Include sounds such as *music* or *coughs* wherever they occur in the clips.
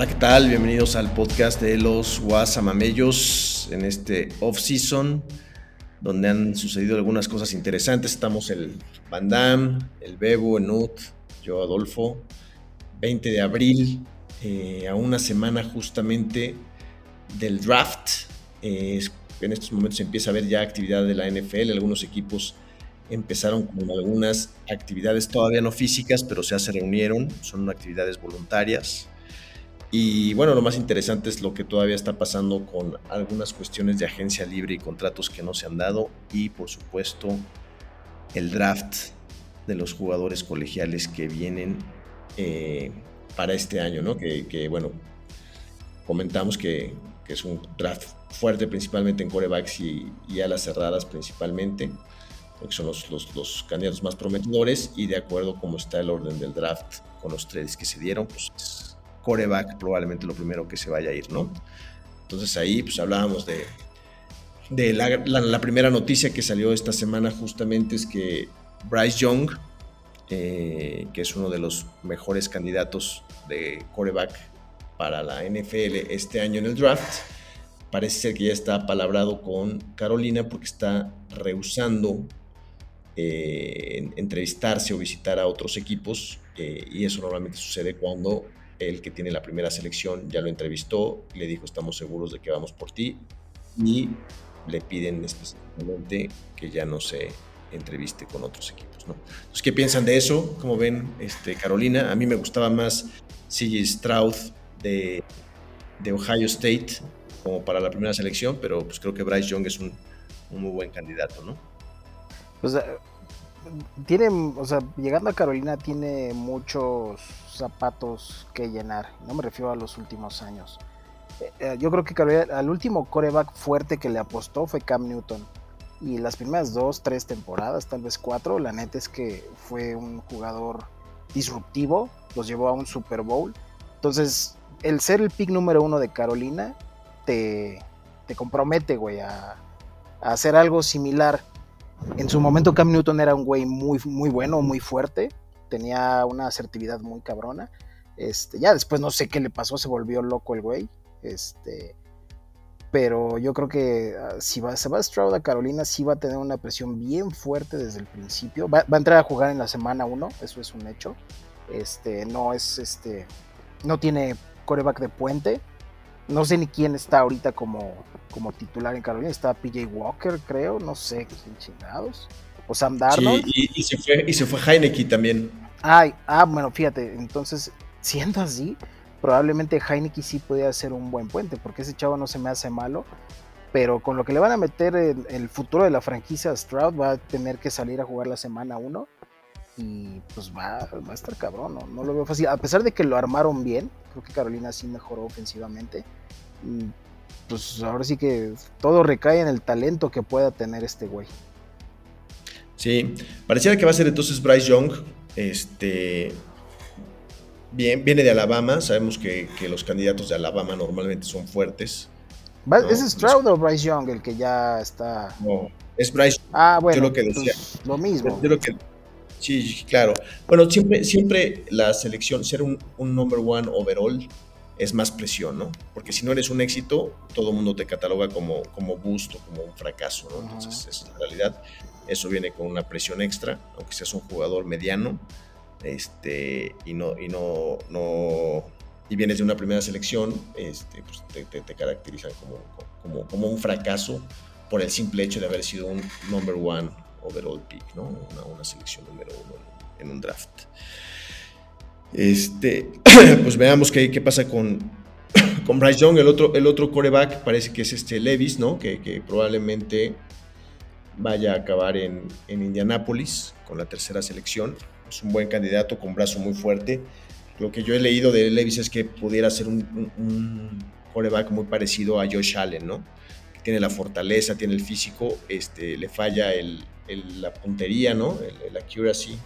Hola, ¿qué tal? Bienvenidos al podcast de los Guasamamellos en este off-season, donde han sucedido algunas cosas interesantes. Estamos el Van Damme, el Bebo, el Nut, yo Adolfo, 20 de abril, eh, a una semana justamente del draft. Eh, en estos momentos empieza a haber ya actividad de la NFL, algunos equipos empezaron con algunas actividades todavía no físicas, pero ya se reunieron, son actividades voluntarias. Y bueno, lo más interesante es lo que todavía está pasando con algunas cuestiones de agencia libre y contratos que no se han dado y por supuesto el draft de los jugadores colegiales que vienen eh, para este año, ¿no? Que, bueno, comentamos que, es un draft fuerte principalmente en corebacks y, y alas cerradas principalmente, porque son los, los, candidatos más prometedores y de acuerdo como está el orden del draft con los trades que se dieron, pues coreback probablemente lo primero que se vaya a ir, ¿no? Entonces ahí pues hablábamos de, la, primera noticia que salió esta semana justamente es que Bryce Young, eh, que es uno de los mejores candidatos de coreback para la NFL este año en el draft, parece ser que ya está palabrado con Carolina porque está rehusando eh, entrevistarse o visitar a otros equipos eh, y eso normalmente sucede cuando el que tiene la primera selección ya lo entrevistó, le dijo estamos seguros de que vamos por ti y le piden específicamente que ya no se entreviste con otros equipos. ¿no? ¿qué piensan de eso? Como ven, este, Carolina, a mí me gustaba más CJ Stroud de, de, Ohio State como para la primera selección, pero pues creo que Bryce Young es un, un muy buen candidato, ¿no? Pues tiene, o sea, llegando a Carolina tiene muchos zapatos que llenar. No me refiero a los últimos años. Eh, eh, yo creo que Carolina, al último coreback fuerte que le apostó fue Cam Newton. Y las primeras dos, tres temporadas, tal vez cuatro, la neta es que fue un jugador disruptivo, los llevó a un Super Bowl. Entonces, el ser el pick número uno de Carolina te, te compromete, güey, a, a hacer algo similar en su momento Cam Newton era un güey muy, muy bueno, muy fuerte, tenía una asertividad muy cabrona. Este, ya después no sé qué le pasó, se volvió loco el güey. Este, pero yo creo que ah, si va, se va Stroud a Carolina, sí va a tener una presión bien fuerte desde el principio. Va, a entrar a jugar en la semana 1, eso es un hecho. Este, no es este, no tiene coreback de puente. No sé ni quién está ahorita como, como titular en Carolina. Está PJ Walker, creo. No sé qué chingados. O Sam Darnold. Sí, y, se fue, y se fue Heineke también. Ay, ah, bueno, fíjate. Entonces, *laughs* siendo así, probablemente Heineke sí podría ser un buen puente. Porque ese chavo no se me hace malo. Pero con lo que le van a meter en el futuro de la franquicia Stroud, va a tener que salir a jugar la semana 1 y pues va, va a estar cabrón, ¿no? no lo veo fácil. A pesar de que lo armaron bien, creo que Carolina sí mejoró ofensivamente. Pues ahora sí que todo recae en el talento que pueda tener este güey. Sí, pareciera que va a ser entonces Bryce Young. Este. Bien, viene de Alabama. Sabemos que, los candidatos de Alabama normalmente son fuertes. ¿Es Stroud o Bryce Young el que ya está.? No, es Bryce. Ah, bueno. Yo lo que decía. Pues, lo mismo. Yo lo que, Sí, claro. Bueno, siempre, siempre la selección, ser un, number one overall es más presión, ¿no? Porque si no eres un éxito, todo el mundo te cataloga como, como boost o como un fracaso, ¿no? Entonces, es, en realidad, eso viene con una presión extra, aunque seas un jugador mediano, este, y no, y no, no, y vienes de una primera selección, este, pues te, te, caracterizan como, como, como un fracaso por el simple hecho de haber sido un number one overall pick, ¿no? Una, selección número uno en, un draft. Este, *coughs* pues veamos qué, qué pasa con, *coughs* con Bryce Young, el otro, el otro coreback parece que es este Levis, ¿no? Que, probablemente vaya a acabar en, en Indianápolis con la tercera selección. Es un buen candidato con brazo muy fuerte. Lo que yo he leído de Levis es que pudiera ser un, coreback muy parecido a Josh Allen, ¿no? Tiene la fortaleza, tiene el físico, este, le falla el, la puntería, ¿no? El, accuracy,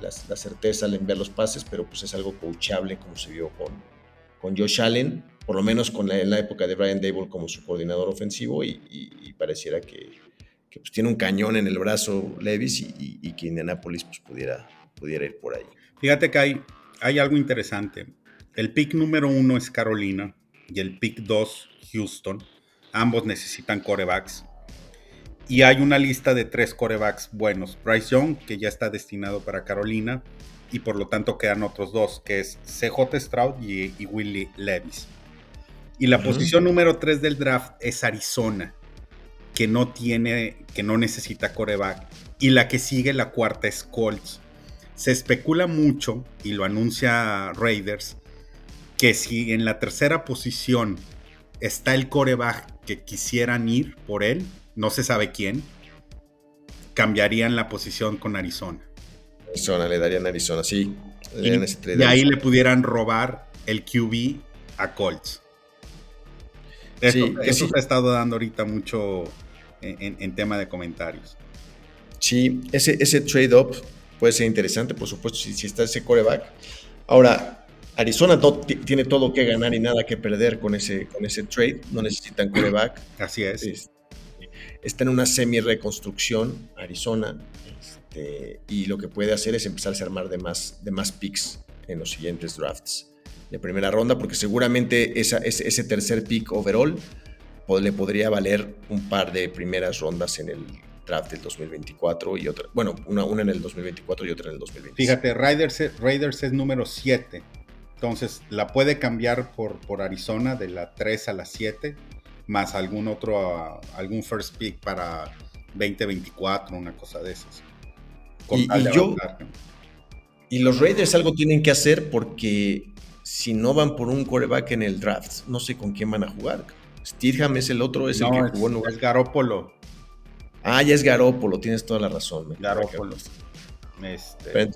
la, certeza al enviar los pases, pero pues es algo coachable como se vio con, con Josh Allen, por lo menos con la, en la época de Brian Dable como su coordinador ofensivo y, pareciera que, pues, tiene un cañón en el brazo Levis y, que Indianapolis pues, pudiera, pudiera ir por ahí. Fíjate que hay, hay algo interesante. El pick número uno es Carolina y el pick dos Houston. Ambos necesitan corebacks. Y hay una lista de tres corebacks buenos. Bryce Young, que ya está destinado para Carolina, y por lo tanto quedan otros dos, que es CJ Stroud y, y Willie Levis. Y la posición número 3 del draft es Arizona, que no tiene, que no necesita coreback. Y la que sigue, la cuarta, es Colts. Se especula mucho, y lo anuncia Raiders, que si en la tercera posición está el coreback que quisieran ir por él, no se sabe quién, cambiarían la posición con Arizona. Arizona, le darían Arizona, sí. y, ahí le pudieran robar el QB a Colts. Eso, se ha estado dando ahorita mucho en, tema de comentarios. Sí, ese, ese trade-up puede ser interesante, por supuesto, si, está ese coreback. Ahora, Arizona tiene todo que ganar y nada que perder con ese, con ese trade. No necesitan coreback. Así es. Está en una semi-reconstrucción, Arizona. Este, y lo que puede hacer es empezar a armar de más, de más picks en los siguientes drafts de primera ronda, porque seguramente esa, ese, tercer pick overall le podría valer un par de primeras rondas en el draft del 2024 y otra, bueno, una, una en el 2024 y otra en el 2025. Fíjate, Raiders, Raiders es número 7, entonces la puede cambiar por, por Arizona de la 3 a la 7, más algún otro, algún first pick para 2024, una cosa de esas. y, yo, y los Raiders algo tienen que hacer porque si no van por un coreback en el draft, no sé con quién van a jugar. Steedham es el otro, es el que jugó en Es Garópolo. Ah, ya es Garópolo, tienes toda la razón. Garópolo. Este...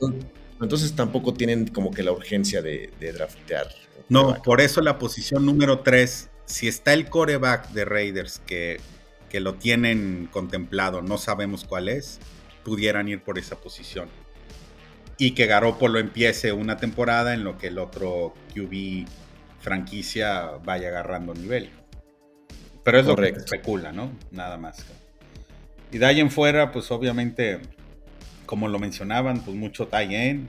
entonces, tampoco tienen como que la urgencia de, draftear. No, por eso la posición número 3, si está el coreback de Raiders que, que lo tienen contemplado, no sabemos cuál es, pudieran ir por esa posición y que Garoppolo empiece una temporada en lo que el otro QB franquicia vaya agarrando nivel. Pero es lo que se especula, ¿no? Nada más. Y de ahí en fuera, pues obviamente, como lo mencionaban, pues mucho tie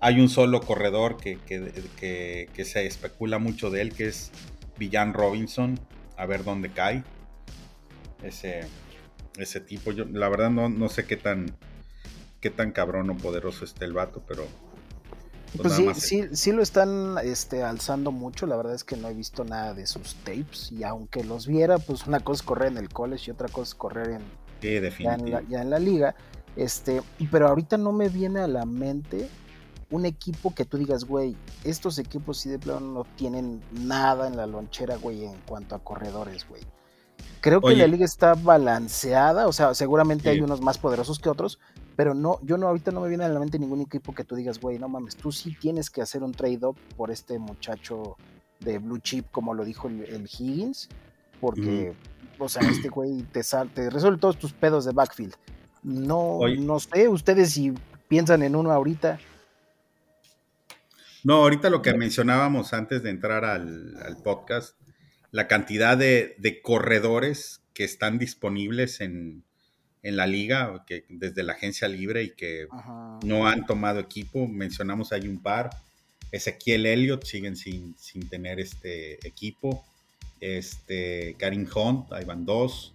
Hay un solo corredor que, que, se especula mucho de él, que es Villan Robinson. A ver dónde cae. Ese, ese tipo. Yo la verdad no, no sé qué tan qué tan cabrón o poderoso está el vato, pero... Pues, pues sí, sí, sí, lo están este, alzando mucho, la verdad es que no he visto nada de sus tapes y aunque los viera, pues una cosa es correr en el college y otra cosa es correr en, ya, en la, liga. Este, pero ahorita no me viene a la mente un equipo que tú digas, güey, estos equipos sí de plano no tienen nada en la lonchera, güey, en cuanto a corredores, güey. Creo que la liga está balanceada, o sea, seguramente hay unos más poderosos que otros, pero no, yo no, ahorita no me viene a la mente ningún equipo que tú digas, güey, no mames, tú sí tienes que hacer un trade-up por este muchacho de blue chip, como lo dijo el, Higgins, porque, o sea, este güey te, te resuelve todos tus pedos de backfield. No, no sé, ustedes si piensan en uno ahorita. No, ahorita lo que mencionábamos antes de entrar al, podcast, la cantidad de, de, corredores que están disponibles en, en la liga, que desde la agencia libre y que no han tomado equipo. Mencionamos hay un par. Ezequiel Elliott siguen sin, sin tener este equipo. Este, Karim Hunt, ahí van dos.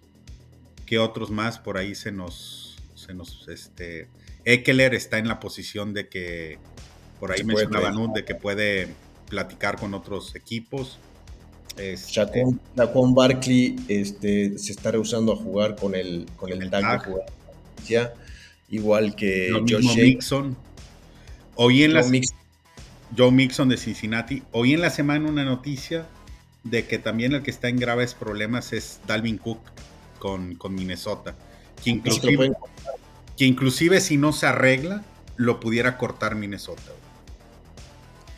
¿Qué otros más por ahí se nos, se nos, este, Eckler está en la posición de que, por ahí mencionaban, de que puede platicar con otros equipos. Este, Barkley este, se está rehusando a jugar con el, con el, tag, ya, igual que Joe Mixon. Hoy en Joe, Joe Mixon de Cincinnati. Hoy en la semana una noticia de que también el que está en graves problemas es Dalvin Cook con, con Minnesota. Que inclusive, que inclusive si no se arregla, lo pudiera cortar Minnesota.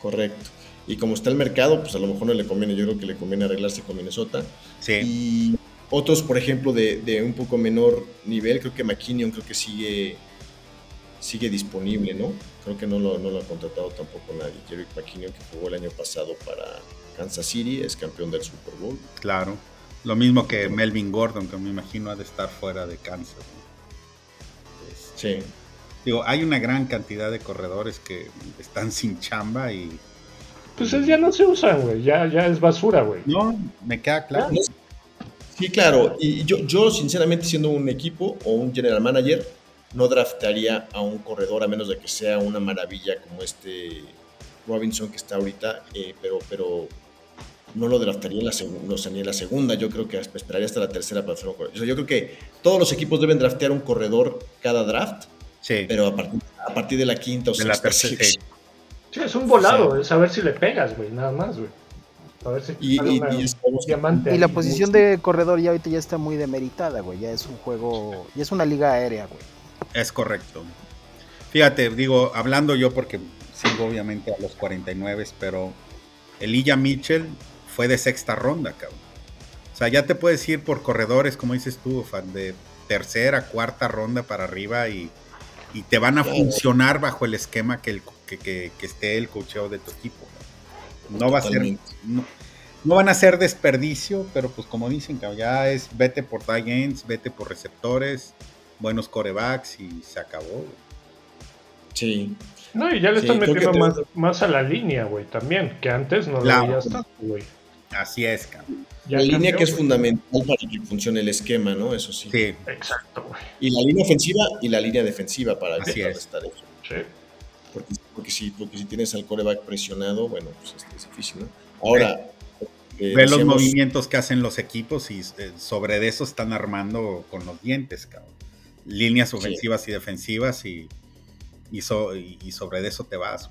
Correcto. Y como está el mercado, pues a lo mejor no le conviene. Yo creo que le conviene arreglarse con Minnesota. Sí. Y otros, por ejemplo, de, de un poco menor nivel, creo que McKinnon creo que sigue, sigue disponible, ¿no? Creo que no lo, no lo ha contratado tampoco nadie. Jerry McKinnon, que jugó el año pasado para Kansas City, es campeón del Super Bowl. Claro. Lo mismo que Melvin Gordon, que me imagino ha de estar fuera de Kansas. ¿no? Sí. Digo, hay una gran cantidad de corredores que están sin chamba y Pues es- ya no se usan, güey. Ya, ya es basura, güey. no, me queda claro. Sí, claro. Y yo, yo, sinceramente, siendo un equipo o un general manager, no draftaría a un corredor a menos de que sea una maravilla como este Robinson que está ahorita, eh, pero, pero no lo draftaría en la segunda, o sea, ni en la segunda. Yo creo que esperaría hasta la tercera para hacer un corredor. O sea, yo creo que todos los equipos deben draftear un corredor cada draft, Sí, pero a partir, a partir de la quinta o de la sexta tercera. selección. Sí, es un volado, es saber si le pegas, güey, nada más, güey. A ver si Y, y- una- y diamante. La posición de corredor ya ahorita ya está muy demeritada, güey. Ya es un juego, ya es una liga aérea, güey. Es correcto. Fíjate, digo, hablando yo porque sigo obviamente a los 49, pero Elijah Mitchell fue de sexta ronda, cabrón. O sea, ya te puedes ir por corredores, como dices tú, fan, de tercera, cuarta ronda para arriba y, y te van a funcionar bajo el esquema que, el, que, que- que esté el cocheo de tu equipo. ¿no? Va a ser, no, no van a ser desperdicio, pero pues como dicen, ya es vete por tight ends, vete por receptores, buenos corebacks y se acabó. Sí. No, y ya le Sí, están metiendo te- más, más a la línea, güey, también, que antes no lo veías tanto, güey. Así es, cabrón. Ya la línea que es fundamental para que funcione el esquema, ¿no? Eso sí. Sí, Exacto, güey. Y la línea ofensiva y la línea defensiva para Así contrarrestar eso. Sí. Porque, porque, si, porque si tienes al coreback presionado, bueno, pues es, es difícil, ¿no? Ahora, eh, ve los movimientos que hacen los equipos y eh, sobre de eso están armando con los dientes, cabrón. Líneas ofensivas y defensivas y, y, so- y- y sobre de eso te vas.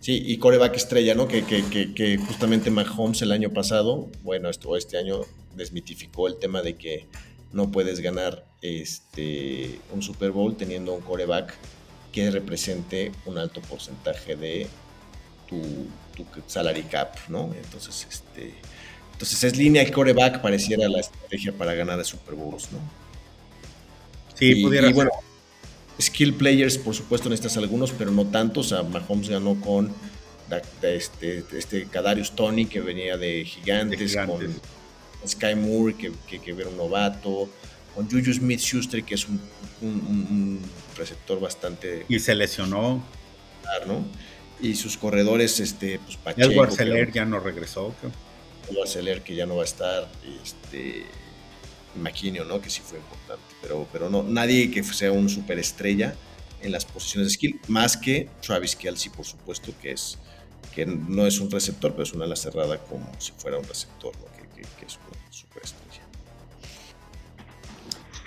Sí, y coreback estrella, ¿no? Que, que, que, que justamente Mahomes el año pasado, bueno, esto este año desmitificó el tema de que no puedes ganar este un Super Bowl teniendo un coreback que represente un alto porcentaje de tu, tu salary cap, ¿no? Entonces, este, entonces es línea y coreback pareciera la estrategia para ganar a Super Bowls, ¿no? Sí, y, pudiera y ser. bueno, skill players, por supuesto, necesitas algunos, pero no tantos. O sea, Mahomes ganó con este, este Kadarius Tony, que venía de Gigantes, De Gigantes. con Sky Moore, que, que, que era un novato, con Juju Smith Schuster, que es un, un- un- un receptor bastante Y se lesionó. Y sus corredores, este, pues Pacheco, Edward Seller ya no regresó. cabrón. Edward Seller, que ya no va a estar, este, McKinnon, ¿no? Que sí fue importante, pero, pero no, nadie que sea un superestrella en las posiciones de skill, más que Travis Kelsey, por supuesto, que es que no es un receptor, pero es una ala cerrada como si fuera un receptor, ¿no? que, es una superestrella.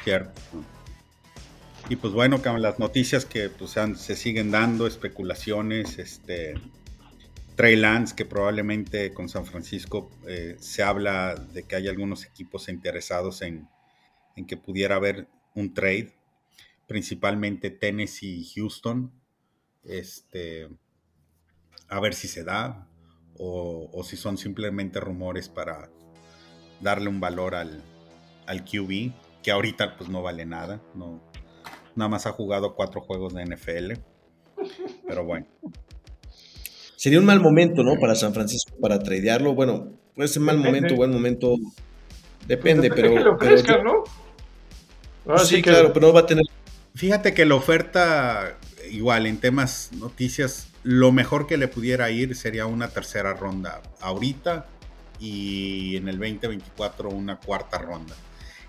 Cierto. Y pues bueno, las noticias que pues, se siguen dando, especulaciones, este Trey Lance, que probablemente con San Francisco eh, se habla de que hay algunos equipos interesados en, en que pudiera haber un trade, principalmente Tennessee y Houston. Este, a ver si se da o, o si son simplemente rumores para darle un valor al, al QB, que ahorita pues no vale nada, no, nada más ha jugado cuatro juegos de NFL, pero bueno. Sería un mal momento, ¿no? Para San Francisco, para tradearlo. Bueno, puede ser mal Depende. momento, buen momento. Depende, Depende pero. que le pero ofrezcan, yo- ¿no? Ahora sí, que- claro, pero no va a tener. Fíjate que la oferta, igual en temas noticias, lo mejor que le pudiera ir sería una tercera ronda ahorita y en el 2024 una cuarta ronda.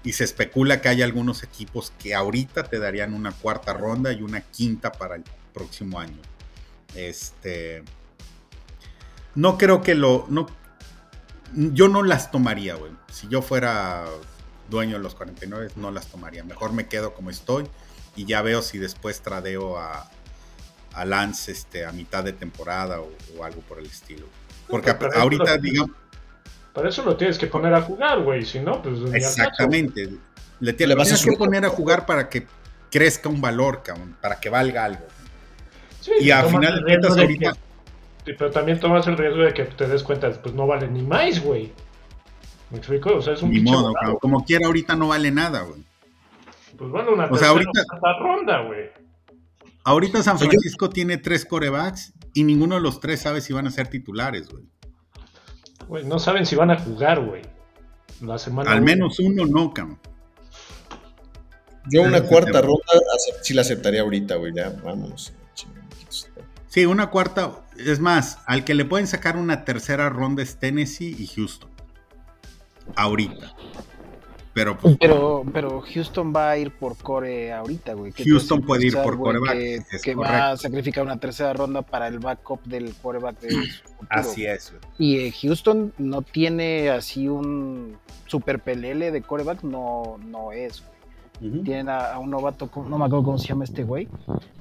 Y se especula que hay algunos equipos que ahorita te darían una cuarta ronda y una quinta para el próximo año. Este. No creo que lo. No, yo no las tomaría, güey. Si yo fuera dueño de los 49, no las tomaría. Mejor me quedo como estoy y ya veo si después tradeo a, a Lance este, a mitad de temporada o, o algo por el estilo. Porque ahorita, digamos, Para eso lo tienes que poner a jugar, güey. Si no, pues. exactamente. Le, tie- le vas a tienes que soltar. poner a jugar para que crezca un valor, cabrón, para que valga algo. Sí, Y a final de cuentas, ahorita, pero también tomas el riesgo de que te des cuenta, pues no vale ni más, güey. ¿Me explico? O sea, es un Ni modo, volado. cabrón. como quiera ahorita no vale nada, güey. Pues bueno, una O sea, ahorita- ronda, güey. Ahorita San Francisco tiene tres corebacks y ninguno de los tres sabe si van a ser titulares, güey. Güey, no saben si van a jugar, güey. La semana Al menos uno no, cabrón. Yo una cuarta ronda sí la aceptaría ahorita, güey. Ya, vámonos. Sí, una cuarta. Es más, al que le pueden sacar una tercera ronda es Tennessee y Houston. Ahorita. Pero pues, Pero, pero Houston va a ir por core ahorita, güey. ¿Qué te Houston puede ir por güey, quarterback, Que, es que va a sacrificar una tercera ronda para el backup del quarterback de futuro. así es, güey. Y eh, Houston no tiene así un super pelele de quarterback, no, no es. güey. Tienen a, a un novato, ¿cómo- no me acuerdo cómo se llama este güey,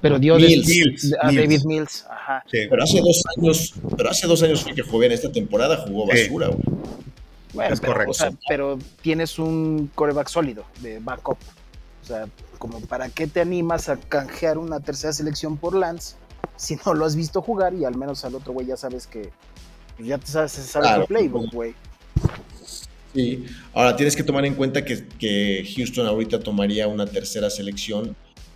pero dio Mills. de- Mills, de- a Mills. David Mills, ajá. Sí. Pero hace dos años, pero hace dos años que jugó bien. Esta temporada jugó basura, güey. Bueno, Es pero, correcto. o sea, pero tienes un coreback sólido de backup. O sea, como para qué te animas a canjear una tercera selección por Lance si no lo has visto jugar y al menos al otro güey ya sabes que ya te sabes, se sabe Claro. tu playbook, güey. Sí. Ahora tienes que tomar en cuenta que, que Houston ahorita tomaría una tercera selección.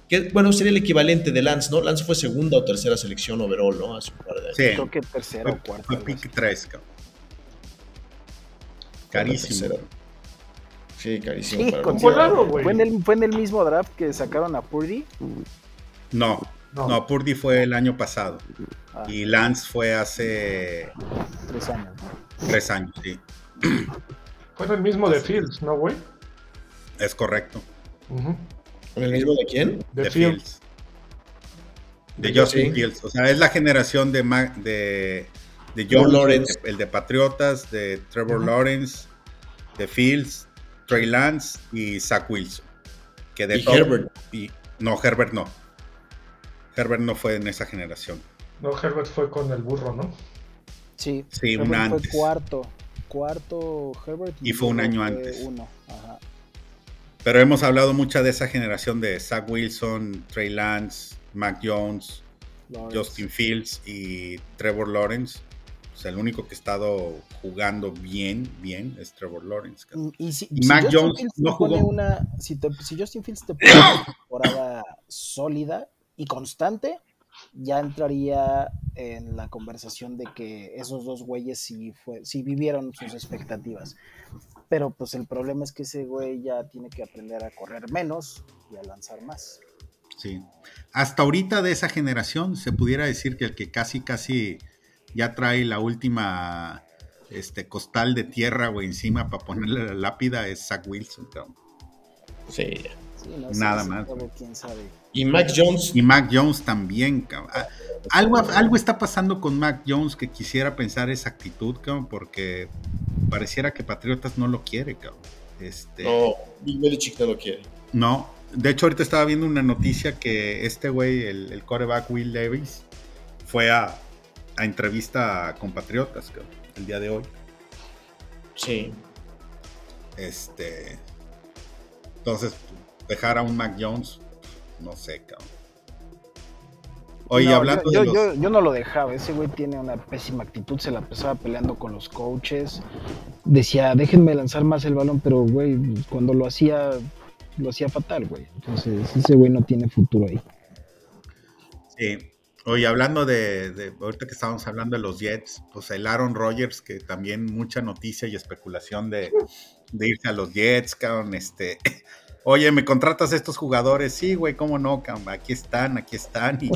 Que, bueno, sería el equivalente de Lance, ¿no? Lance fue segunda o tercera selección overall, ¿no? Hace un par de años. Sí. Creo que tercera o cuarta. fue pick así. 3, cabrón. Carísimo. Sí, carísimo. Sí, para fue, en el, fue en el mismo draft que sacaron a Purdy. No, No. no, Purdy fue el año pasado. Ah, Y Lance fue hace tres años. ¿no? tres años, sí. *clears throat* Fue el mismo de Fields, ¿no, güey? Es correcto. ¿Con el mismo de quién? De, De Fields. Fields. De Sí. Justin Fields. O sea, es la generación de, Ma- de, de Trevor Jones, Lawrence. el de, el de Patriotas, de Trevor Lawrence, de Fields, Trey Lance y Zach Wilson. Que de Y todo- Herbert. y- no, Herbert no. Herbert no fue en esa generación. No, Herbert fue con el burro, ¿no? Sí, Sí, Herbert un fue antes. cuarto. Cuarto Herbert. Y fue un año antes. Uno. Ajá. Pero hemos hablado mucho de esa generación de Zach Wilson, Trey Lance, Mac Jones, Lawrence. Justin Fields y Trevor Lawrence. O sea, el único que ha estado jugando bien, bien es Trevor Lawrence. Y, si, Y si Mac Justin Jones Fields no jugó. una, si, te- si Justin Fields te pone una temporada sólida y constante, ya entraría en la conversación de que esos dos güeyes sí, fue, sí vivieron sus expectativas. Pero pues el problema es que ese güey ya tiene que aprender a correr menos y a lanzar más. Sí. Hasta ahorita de esa generación se pudiera decir que el que casi, casi ya trae la última este, costal de tierra, güey, encima para ponerle la lápida es Zach Wilson. cabrón. Sí. Sí, no Nada más, quién sabe. Y Mac Jones. Y Mac Jones también, cabrón. Ah, Algo, algo está pasando con Mac Jones que quisiera pensar esa actitud, cabrón, porque pareciera que Patriotas no lo quiere, cabrón. Este, No, Bill Belichick no lo quiere. no, de hecho ahorita estaba viendo una noticia que este güey, el, el quarterback Will Levis, fue a, a entrevista con Patriotas, cabrón, el día de hoy. Sí. Este, entonces, dejar a un Mac Jones, no sé, cabrón. Oye, No, hablando yo, de yo, los... yo- yo no lo dejaba, ese güey tiene una pésima actitud, se la pasaba peleando con los coaches, decía, déjenme lanzar más el balón, pero güey, cuando lo hacía, lo hacía fatal, güey. Entonces, ese güey no tiene futuro ahí. Sí. Oye, hablando de, de- ahorita que estábamos hablando de los Jets, pues el Aaron Rodgers, que también mucha noticia y especulación de, de irse a los Jets, cabrón, este, oye, ¿me contratas a estos jugadores? Sí, güey, ¿cómo no, cabrón? Aquí están, aquí están, y,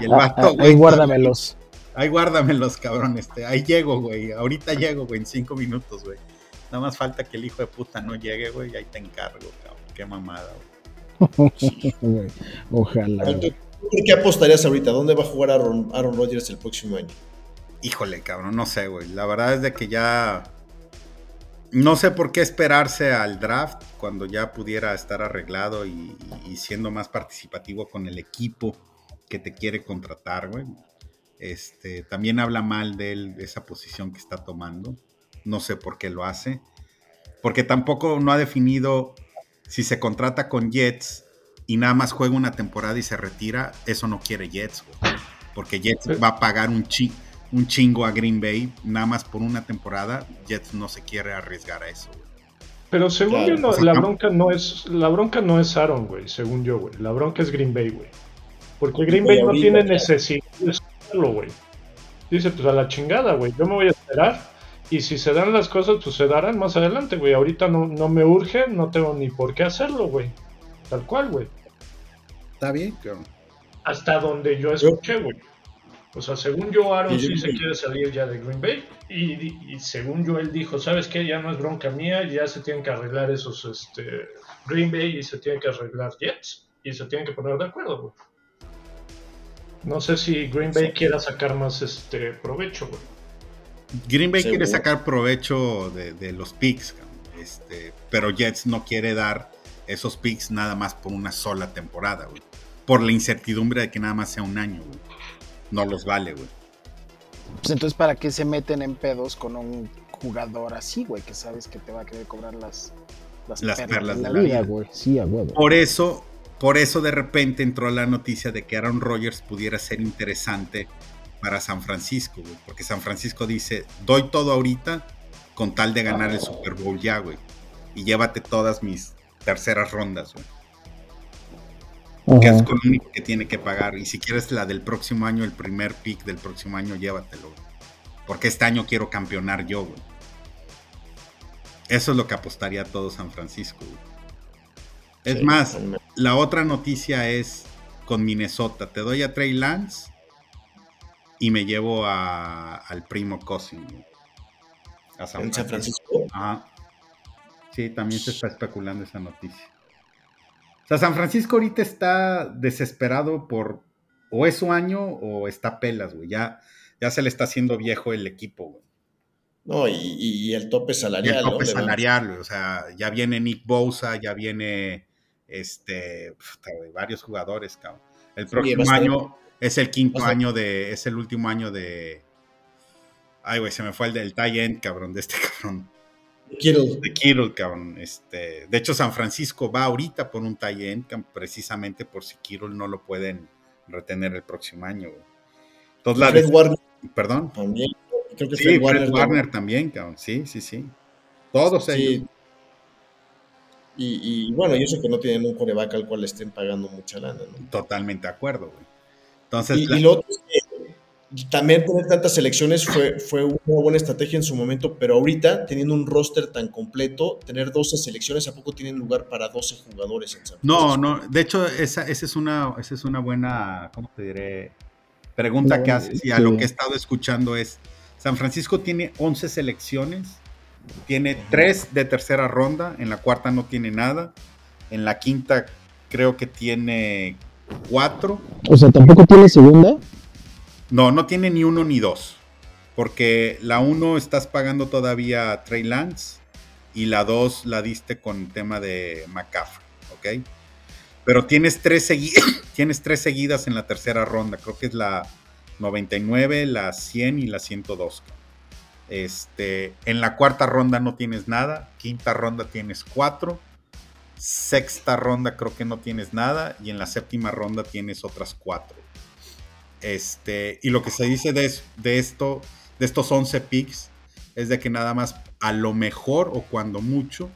y el Ah, vato, ah, güey, ahí guárdamelos. Ahí guárdamelos, cabrón, este, ahí llego, güey, ahorita llego, güey, en cinco minutos, güey. Nada más falta que el hijo de puta no llegue, güey, y ahí te encargo, cabrón, qué mamada, güey. *laughs* Ojalá. ¿Tú güey. ¿Por qué apostarías ahorita? ¿Dónde va a jugar Aaron, Aaron Rodgers el próximo año? Híjole, cabrón, no sé, güey. La verdad es de que ya. No sé por qué esperarse al draft cuando ya pudiera estar arreglado y, y siendo más participativo con el equipo que te quiere contratar, güey. Este, también habla mal de él, esa posición que está tomando. No sé por qué lo hace. Porque tampoco no ha definido si se contrata con Jets y nada más juega una temporada y se retira. Eso no quiere Jets, güey. Porque Jets va a pagar un chi un chingo a Green Bay nada más por una temporada, Jets no se quiere arriesgar a eso. güey. Pero según Claro. yo, no- O sea, la bronca no es la bronca no es Aaron, güey, según yo, güey. La bronca es Green Bay, güey. Porque Green Bay no tiene claro. necesidad de hacerlo, güey. Dice, pues a la chingada, güey. Yo me voy a esperar. Y si se dan las cosas, pues se darán más adelante, güey. Ahorita no, no me urge, no tengo ni por qué hacerlo, güey. Tal cual, güey. Está bien, cabrón. Hasta donde yo escuché, güey. O sea, según yo, Aaron Sí, se quiere salir ya de Green Bay. Y, y según yo, él dijo, ¿sabes qué? Ya no es bronca mía, ya se tienen que arreglar esos este, Green Bay y se tienen que arreglar Jets. Y se tienen que poner de acuerdo, güey. No sé si Green Bay quiera sacar más este provecho, güey. Green Bay quiere sacar provecho de, de los picks, cabrón. este, pero Jets no quiere dar esos picks nada más por una sola temporada, güey. Por la incertidumbre de que nada más sea un año, güey. No los vale, güey. Pues entonces, ¿para qué se meten en pedos con un jugador así, güey? Que sabes que te va a querer cobrar las, Las perlas de de la la vida, vida. güey. Sí, a huevo. Por eso, por eso de repente entró la noticia de que Aaron Rodgers pudiera ser interesante para San Francisco, güey. Porque San Francisco dice, doy todo ahorita con tal de ganar el Super Bowl ya, güey. Y llévate todas mis terceras rondas, güey. Que es con lo único que tiene que pagar. Y si quieres la del próximo año, el primer pick del próximo año, llévatelo, güey. Porque este año quiero campeonar yo, güey. Eso es lo que apostaría todo San Francisco, güey. Es Sí, más, la otra noticia es con Minnesota. Te doy a Trey Lance y me llevo a- al primo Cousin. güey. A San en San Francisco. Francisco. Ajá. Sí, también se está especulando esa noticia. O sea, San Francisco ahorita está desesperado por o es su año o está pelas, güey. Ya, ya se le está haciendo viejo el equipo, güey. No, y, el tope Y salarial. el tope salarial, o sea, ya viene Nick Bosa, ya viene este varios jugadores, cabrón. El próximo año es el quinto año de, es el último año de. Ay, güey, se me fue el del tie end, cabrón, de este *laughs* cabrón. Kittle. De Kittle, cabrón. Este, de hecho, San Francisco va ahorita por un tie precisamente por si Kittle no lo pueden retener el próximo año, güey. Entonces, la Fred Warner perdón. también. Creo que Sí, Fred Fred Warner. También, cabrón. Sí, sí, sí. Todos Sí. ellos. Y, y bueno, y eso que no tienen un coreback al cual le estén pagando mucha lana, ¿no? Totalmente de acuerdo, güey. Entonces, Y, la- y lo otro es que también tener tantas selecciones fue, fue una buena estrategia en su momento, pero ahorita, teniendo un roster tan completo, tener 12 selecciones, ¿a poco tienen lugar para 12 jugadores en San no, Francisco? no, de hecho, esa, esa es una, esa es una buena, ¿cómo te diré? Pregunta que haces y a sí. lo que he estado escuchando es, San Francisco tiene 11 selecciones, tiene 3 de tercera ronda, en la cuarta no tiene nada, en la quinta creo que tiene 4, O sea, tampoco tiene segunda. No, no tiene ni uno ni dos, porque la 1 estás pagando todavía a Trey Lance y la 2 la diste con tema de McCaffrey, ¿ok? Pero tienes tres, *coughs* tienes tres seguidas en la tercera ronda, creo que es la 99, la 100 y la 102. Este, en la cuarta ronda no tienes nada, quinta ronda tienes cuatro, sexta ronda creo que no tienes nada y en la séptima ronda tienes otras cuatro. Este, y lo que se dice de, es- de esto, de estos 11 picks, es de que nada más a lo mejor o cuando mucho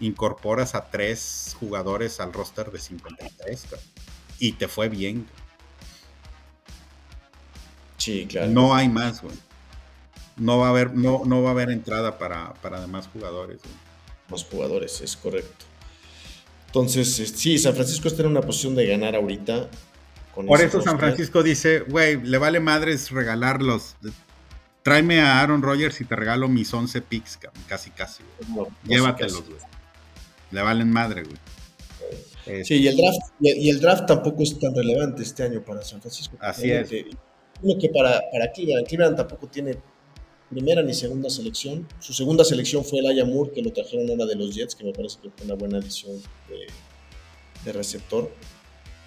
incorporas a tres jugadores al roster de 53 cabrón. y te fue bien. Sí, claro. No hay más, güey. No va a haber, no, no va a haber entrada para, para demás jugadores. güey. Más jugadores, es correcto. Entonces, sí, San Francisco está en una posición de ganar ahorita. Con Por eso San. Francisco dice, güey, le vale madres regalarlos. Tráeme a Aaron Rodgers y te regalo mis 11 picks, cabrón, casi casi. güey. No, Llévatelos, güey. Le valen madre, güey. Sí, y el draft, y, el draft tampoco es tan relevante este año para San Francisco. Así es. Uno que para, para Cleveland, Cleveland tampoco tiene primera ni segunda selección. Su segunda selección fue el Aya Moore, que lo trajeron ahora de los Jets, que me parece que fue una buena adición de, de receptor.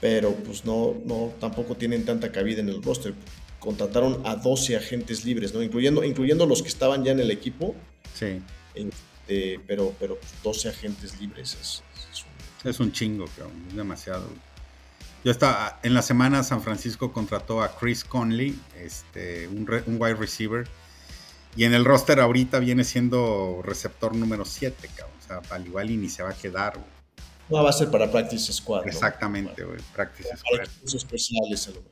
Pero pues no, no, tampoco tienen tanta cabida en el roster. Contrataron a 12 agentes libres, ¿no? Incluyendo, incluyendo los que estaban ya en el equipo, Sí, eh, pero, pero pues, 12 agentes libres es, es un- es un chingo, cabrón. Es demasiado. Yo estaba, en la semana San Francisco contrató a Chris Conley, este, un, re- un wide receiver, y en el roster ahorita viene siendo receptor número 7, cabrón. O sea, al igual y ni se va a quedar, güey. No, va a ser para Practice Squad. ¿no? Exactamente, güey. Practice Para squad. equipos especiales, a lo mejor.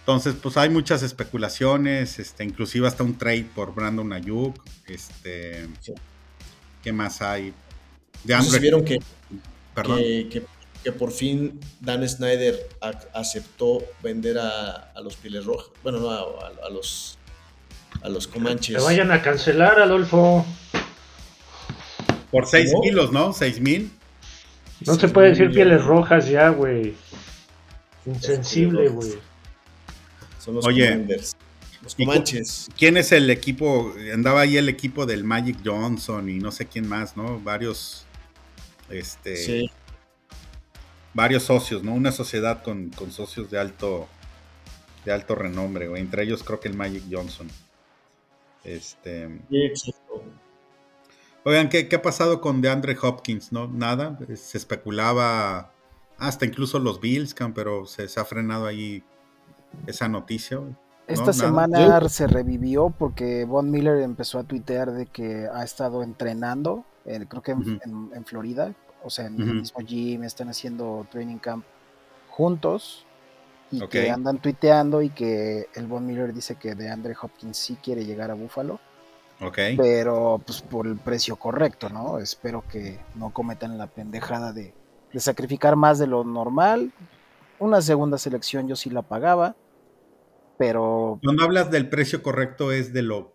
Entonces, pues hay muchas especulaciones, este, inclusive hasta un trade por Brandon Ayuk. Este, Sí. ¿Qué más hay? De No Andre, vieron que, perdón. que, que- que por fin Dan Snyder ac- aceptó vender a, a los Pieles Rojas. Bueno, no, a, a- a los a los Comanches. Te vayan a cancelar, Adolfo. Por 6 ¿Cómo? kilos, ¿no? 6 mil. No Sí, se puede decir pieles rojas ya, güey. Insensible, güey. Son los Oye. Commanders. Los ¿Y cu- Comanches. ¿Quién es el equipo? Andaba ahí el equipo del Magic Johnson y no sé quién más, ¿no? Varios, este, Sí. varios socios, ¿no? Una sociedad con, con socios de alto, de alto renombre, güey. Entre ellos creo que el Magic Johnson. Este, Sí, exacto. Oigan, ¿qué, qué ha pasado con DeAndre Hopkins? ¿No? Nada. Se especulaba hasta incluso los Bills, pero se, se ha frenado ahí esa noticia. Esta nada. semana se revivió porque Von Miller empezó a tuitear de que ha estado entrenando, eh, creo que en, Ujú. en- en Florida, o sea, en el mismo gym, están haciendo training camp juntos y que andan tuiteando y que el Von Miller dice que de Andre Hopkins sí quiere llegar a Buffalo, Ok. pero pues por el precio correcto, ¿no? Espero que no cometan la pendejada de, de sacrificar más de lo normal. Una segunda selección yo sí la pagaba, pero Cuando hablas del precio correcto es de lo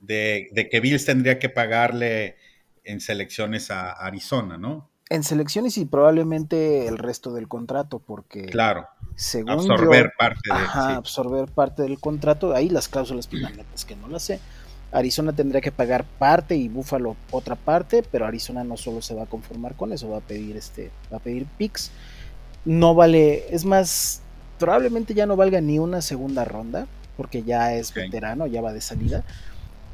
de, de que Bills tendría que pagarle en selecciones a Arizona, ¿no? en selecciones y probablemente el resto del contrato, porque Claro, según absorber yo, parte de ajá, sí. absorber parte del contrato, ahí las cláusulas pues, la neta es que no las sé. Arizona tendría que pagar parte y Buffalo otra parte, pero Arizona no solo se va a conformar con eso, va a pedir este, va a pedir picks. No vale, es más, probablemente ya no valga ni una segunda ronda, porque ya es veterano, ya va de salida.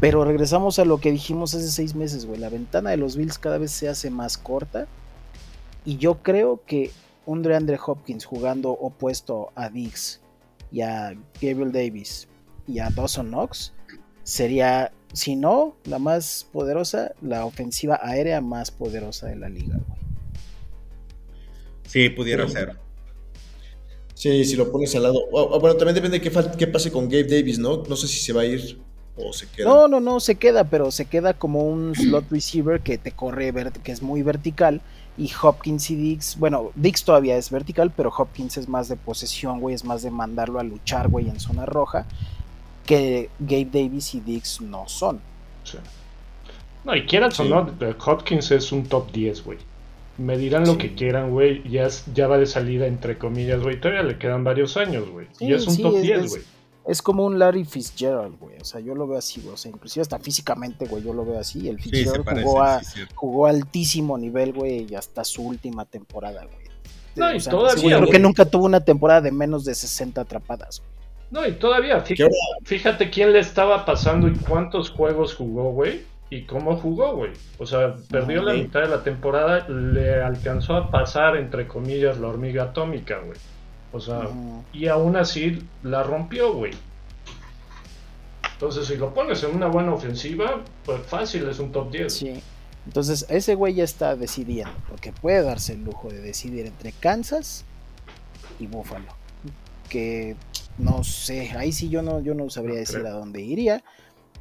Pero regresamos a lo que dijimos hace seis meses, güey. La ventana de los Bills cada vez se hace más corta. Y yo creo que un DeAndre Hopkins jugando opuesto a Diggs y a Gabriel Davis y a Dawson Knox sería, si no, la más poderosa, la ofensiva aérea más poderosa de la liga, güey. Sí, pudiera ser. Sí, si lo pones al lado. bueno, también depende de qué, qué pase con Gabe Davis, ¿no? No sé si se va a ir o se queda. No, no, no, se queda, pero se queda como un *clears throat* slot receiver que te corre, que es muy vertical. Y Hopkins y Diggs, bueno, Diggs todavía es vertical, pero Hopkins es más de posesión, güey, es más de mandarlo a luchar, güey, en zona roja. Que Gabe Davis y Diggs no son. Sí. No, y quieras o Sí. no, eh, Hopkins es un top 10, güey. Me dirán lo que quieran, güey. Ya, es- ya va de salida, entre comillas, güey. Todavía le quedan varios años, güey. Sí, y es un sí, top es- 10, es- güey. Es como un Larry Fitzgerald, güey. O sea, yo lo veo así, güey. O sea, inclusive hasta físicamente, güey, yo lo veo así. El Fitzgerald parece. jugó, a, jugó a altísimo nivel, güey, y hasta su última temporada, güey. No, y O sea, todavía, sí, creo güey. que nunca tuvo una temporada de menos de 60 atrapadas. güey. No, y todavía, fíjate quién le estaba pasando y cuántos juegos jugó, güey. Y cómo jugó, güey. O sea, perdió la mitad de la temporada, le alcanzó a pasar, entre comillas, la hormiga atómica, güey. O sea, y aún así la rompió, güey. Entonces, si lo pones en una buena ofensiva, pues fácil es un top 10. Sí. Entonces, ese güey ya está decidiendo, porque puede darse el lujo de decidir entre Kansas y Buffalo. Que no sé, ahí sí yo no, yo no sabría No decir creo. a dónde iría,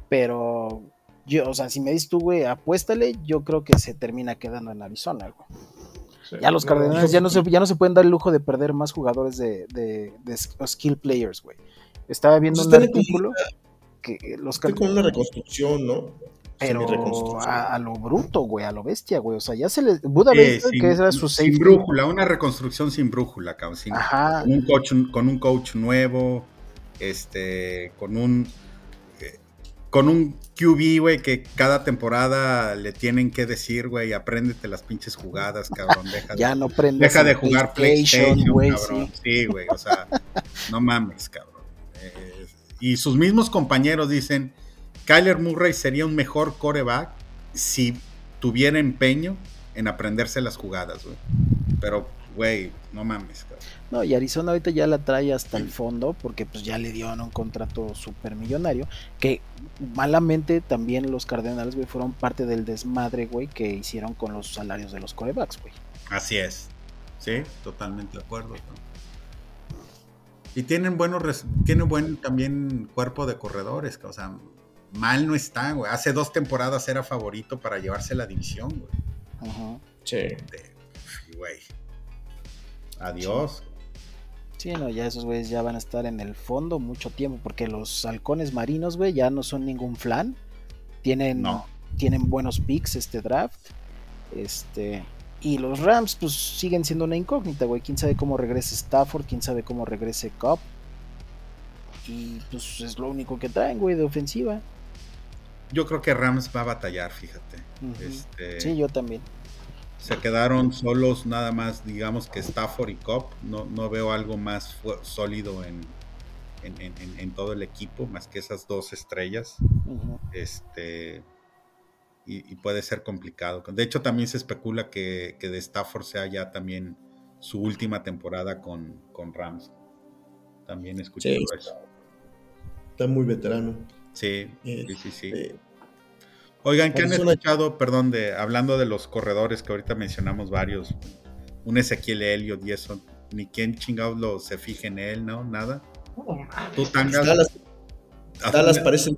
pero yo, o sea, si me dices tú, güey, apuéstale, yo creo que se termina quedando en Arizona, güey. Sí. Ya los No, Cardenales ya no, se, ya no se pueden dar el lujo de perder más jugadores de, de, de skill players, güey. Estaba viendo Pues un artículo que los Estoy con una reconstrucción, ¿no? Pero a, a lo bruto, güey, a lo bestia, güey. O sea, ya se le. Buda Sí, Baker, sin, que era su sin safety. brújula, una reconstrucción sin brújula, cabrón. sin- Ajá. con, un coach, con un coach nuevo, este, con un eh, con un QB, güey, que cada temporada le tienen que decir, güey, apréndete las pinches jugadas, cabrón. Deja, *laughs* Ya de, no prendes deja de jugar PlayStation, güey, cabrón. sí. Sí, güey, o sea, no mames, cabrón. Eh, y sus mismos compañeros dicen, Kyler Murray sería un mejor coreback si tuviera empeño en aprenderse las jugadas, güey. Pero güey, no mames, cabrón. No, y Arizona ahorita ya la trae hasta el fondo porque pues ya le dieron un contrato súper millonario que malamente también los Cardenales, güey, fueron parte del desmadre, güey, que hicieron con los salarios de los corebacks, güey. Así es. Sí, totalmente de acuerdo. ¿no? Y tienen buenos, tienen buen también cuerpo de corredores, o sea, mal no está, güey. Hace dos temporadas era favorito para llevarse la división, güey. Ajá. Sí. Güey. Adiós. Sí, no, ya esos güeyes ya van a estar en el fondo mucho tiempo porque los halcones marinos, güey, ya no son ningún flan. Tienen, No. tienen buenos picks este draft. Este, y los Rams, pues siguen siendo una incógnita, güey. Quién sabe cómo regrese Stafford, quién sabe cómo regrese Cobb. Y pues es lo único que traen, güey, de ofensiva. Yo creo que Rams va a batallar, fíjate. Este, Sí, yo también. Se quedaron solos nada más, digamos que Stafford y Cobb. No, no veo algo más sólido en, en, en- en- en todo el equipo, más que esas dos estrellas. Este, y, y puede ser complicado. De hecho, también se especula que, que de Stafford sea ya también su última temporada con, con Rams. También escuché Sí, eso. Está muy veterano. Sí, Eh, sí, sí, sí. Eh, Oigan, ¿qué han escuchado? Perdón, de hablando de los corredores que ahorita mencionamos varios, un Ezequiel Elliott y eso, ni quién chingados lo se fije en él, ¿no? Nada. Tú tangas. Dallas, Dallas parece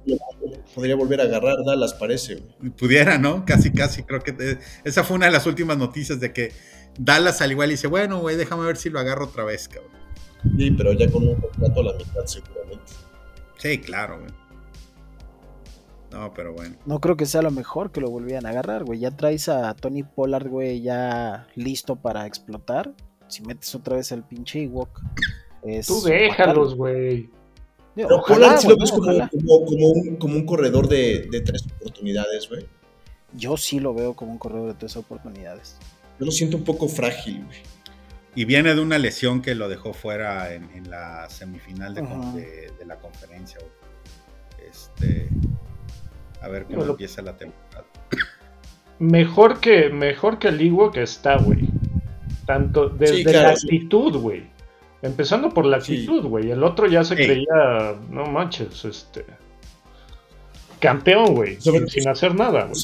podría volver a agarrar, Dallas parece, güey. Pudiera, ¿no? Casi, casi. Creo que eh, esa fue una de las últimas noticias de que Dallas al igual dice, bueno, güey, déjame ver si lo agarro otra vez, cabrón. Sí, pero ya con un contrato a la mitad seguramente. Sí, claro, güey. No, pero bueno. No creo que sea lo mejor que lo volvieran a agarrar, güey. Ya traes a Tony Pollard, güey, ya listo para explotar. Si metes otra vez al pinche Ewok. es Tú déjalos, güey. Pero Ojalá, Pollard sí lo ves como, ojalá. como, como un, como un corredor de, de tres oportunidades, güey. Yo sí lo veo como un corredor de tres oportunidades. Yo lo siento un poco frágil, güey. Y viene de una lesión que lo dejó fuera en, en la semifinal de- de la conferencia, güey. Este. A ver cómo Bueno. empieza la temporada. Mejor que, mejor que el Iwo que está, güey. Tanto desde Sí, claro, la sí. actitud, güey. Empezando por la Sí. actitud, güey. El otro ya se Sí. creía, no manches, este. Campeón, güey. Sin, sin hacer nada, güey.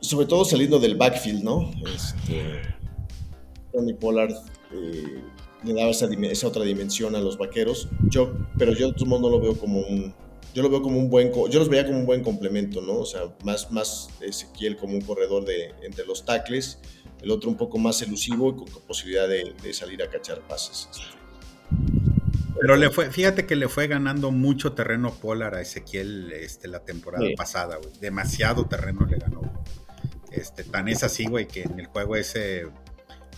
Sobre todo saliendo del backfield, ¿no? Este, Tony Pollard eh, le daba esa otra dimensión a los vaqueros. Yo, pero yo de todos modos no lo veo como un. Yo lo veo como un buen. Yo los veía como un buen complemento, ¿no? O sea, más, más Ezequiel como un corredor de entre los tackles, el otro un poco más elusivo y con posibilidad de, de salir a cachar pases. Pero le fue, fíjate que le fue ganando mucho terreno Polar a Ezequiel este, la temporada Sí. pasada, güey. Demasiado terreno le ganó. Este, tan es así, güey, que en el juego ese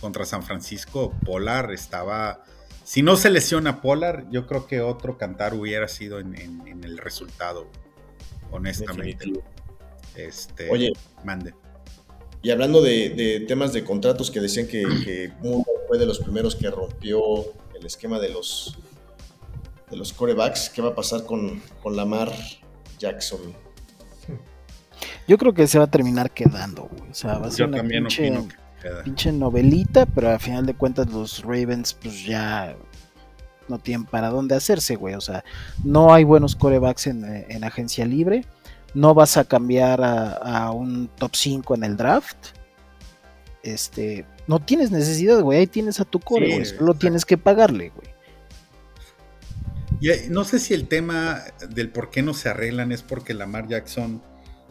contra San Francisco, Polar estaba. Si no se lesiona Polar, yo creo que otro cantar hubiera sido en, en- en el resultado, honestamente. Definitivo. Este, Oye, mande. Y hablando de, de temas de contratos que decían que, que Moore fue de los primeros que rompió el esquema de los de los corebacks, ¿qué va a pasar con, con Lamar Jackson? Yo creo que se va a terminar quedando, güey. O sea, va a ser Yo una también pinche, opino que queda. pinche novelita, pero a final de cuentas los Ravens, pues ya no tienen para dónde hacerse, güey. O sea, no hay buenos corebacks en, eh, en agencia libre. No vas a cambiar a, a un top 5 en el draft. Este, no tienes necesidad, güey. Ahí tienes a tu core, Sí, güey. Solo tienes que pagarle, güey. Y, eh, no sé si el tema del por qué no se arreglan es porque Lamar Jackson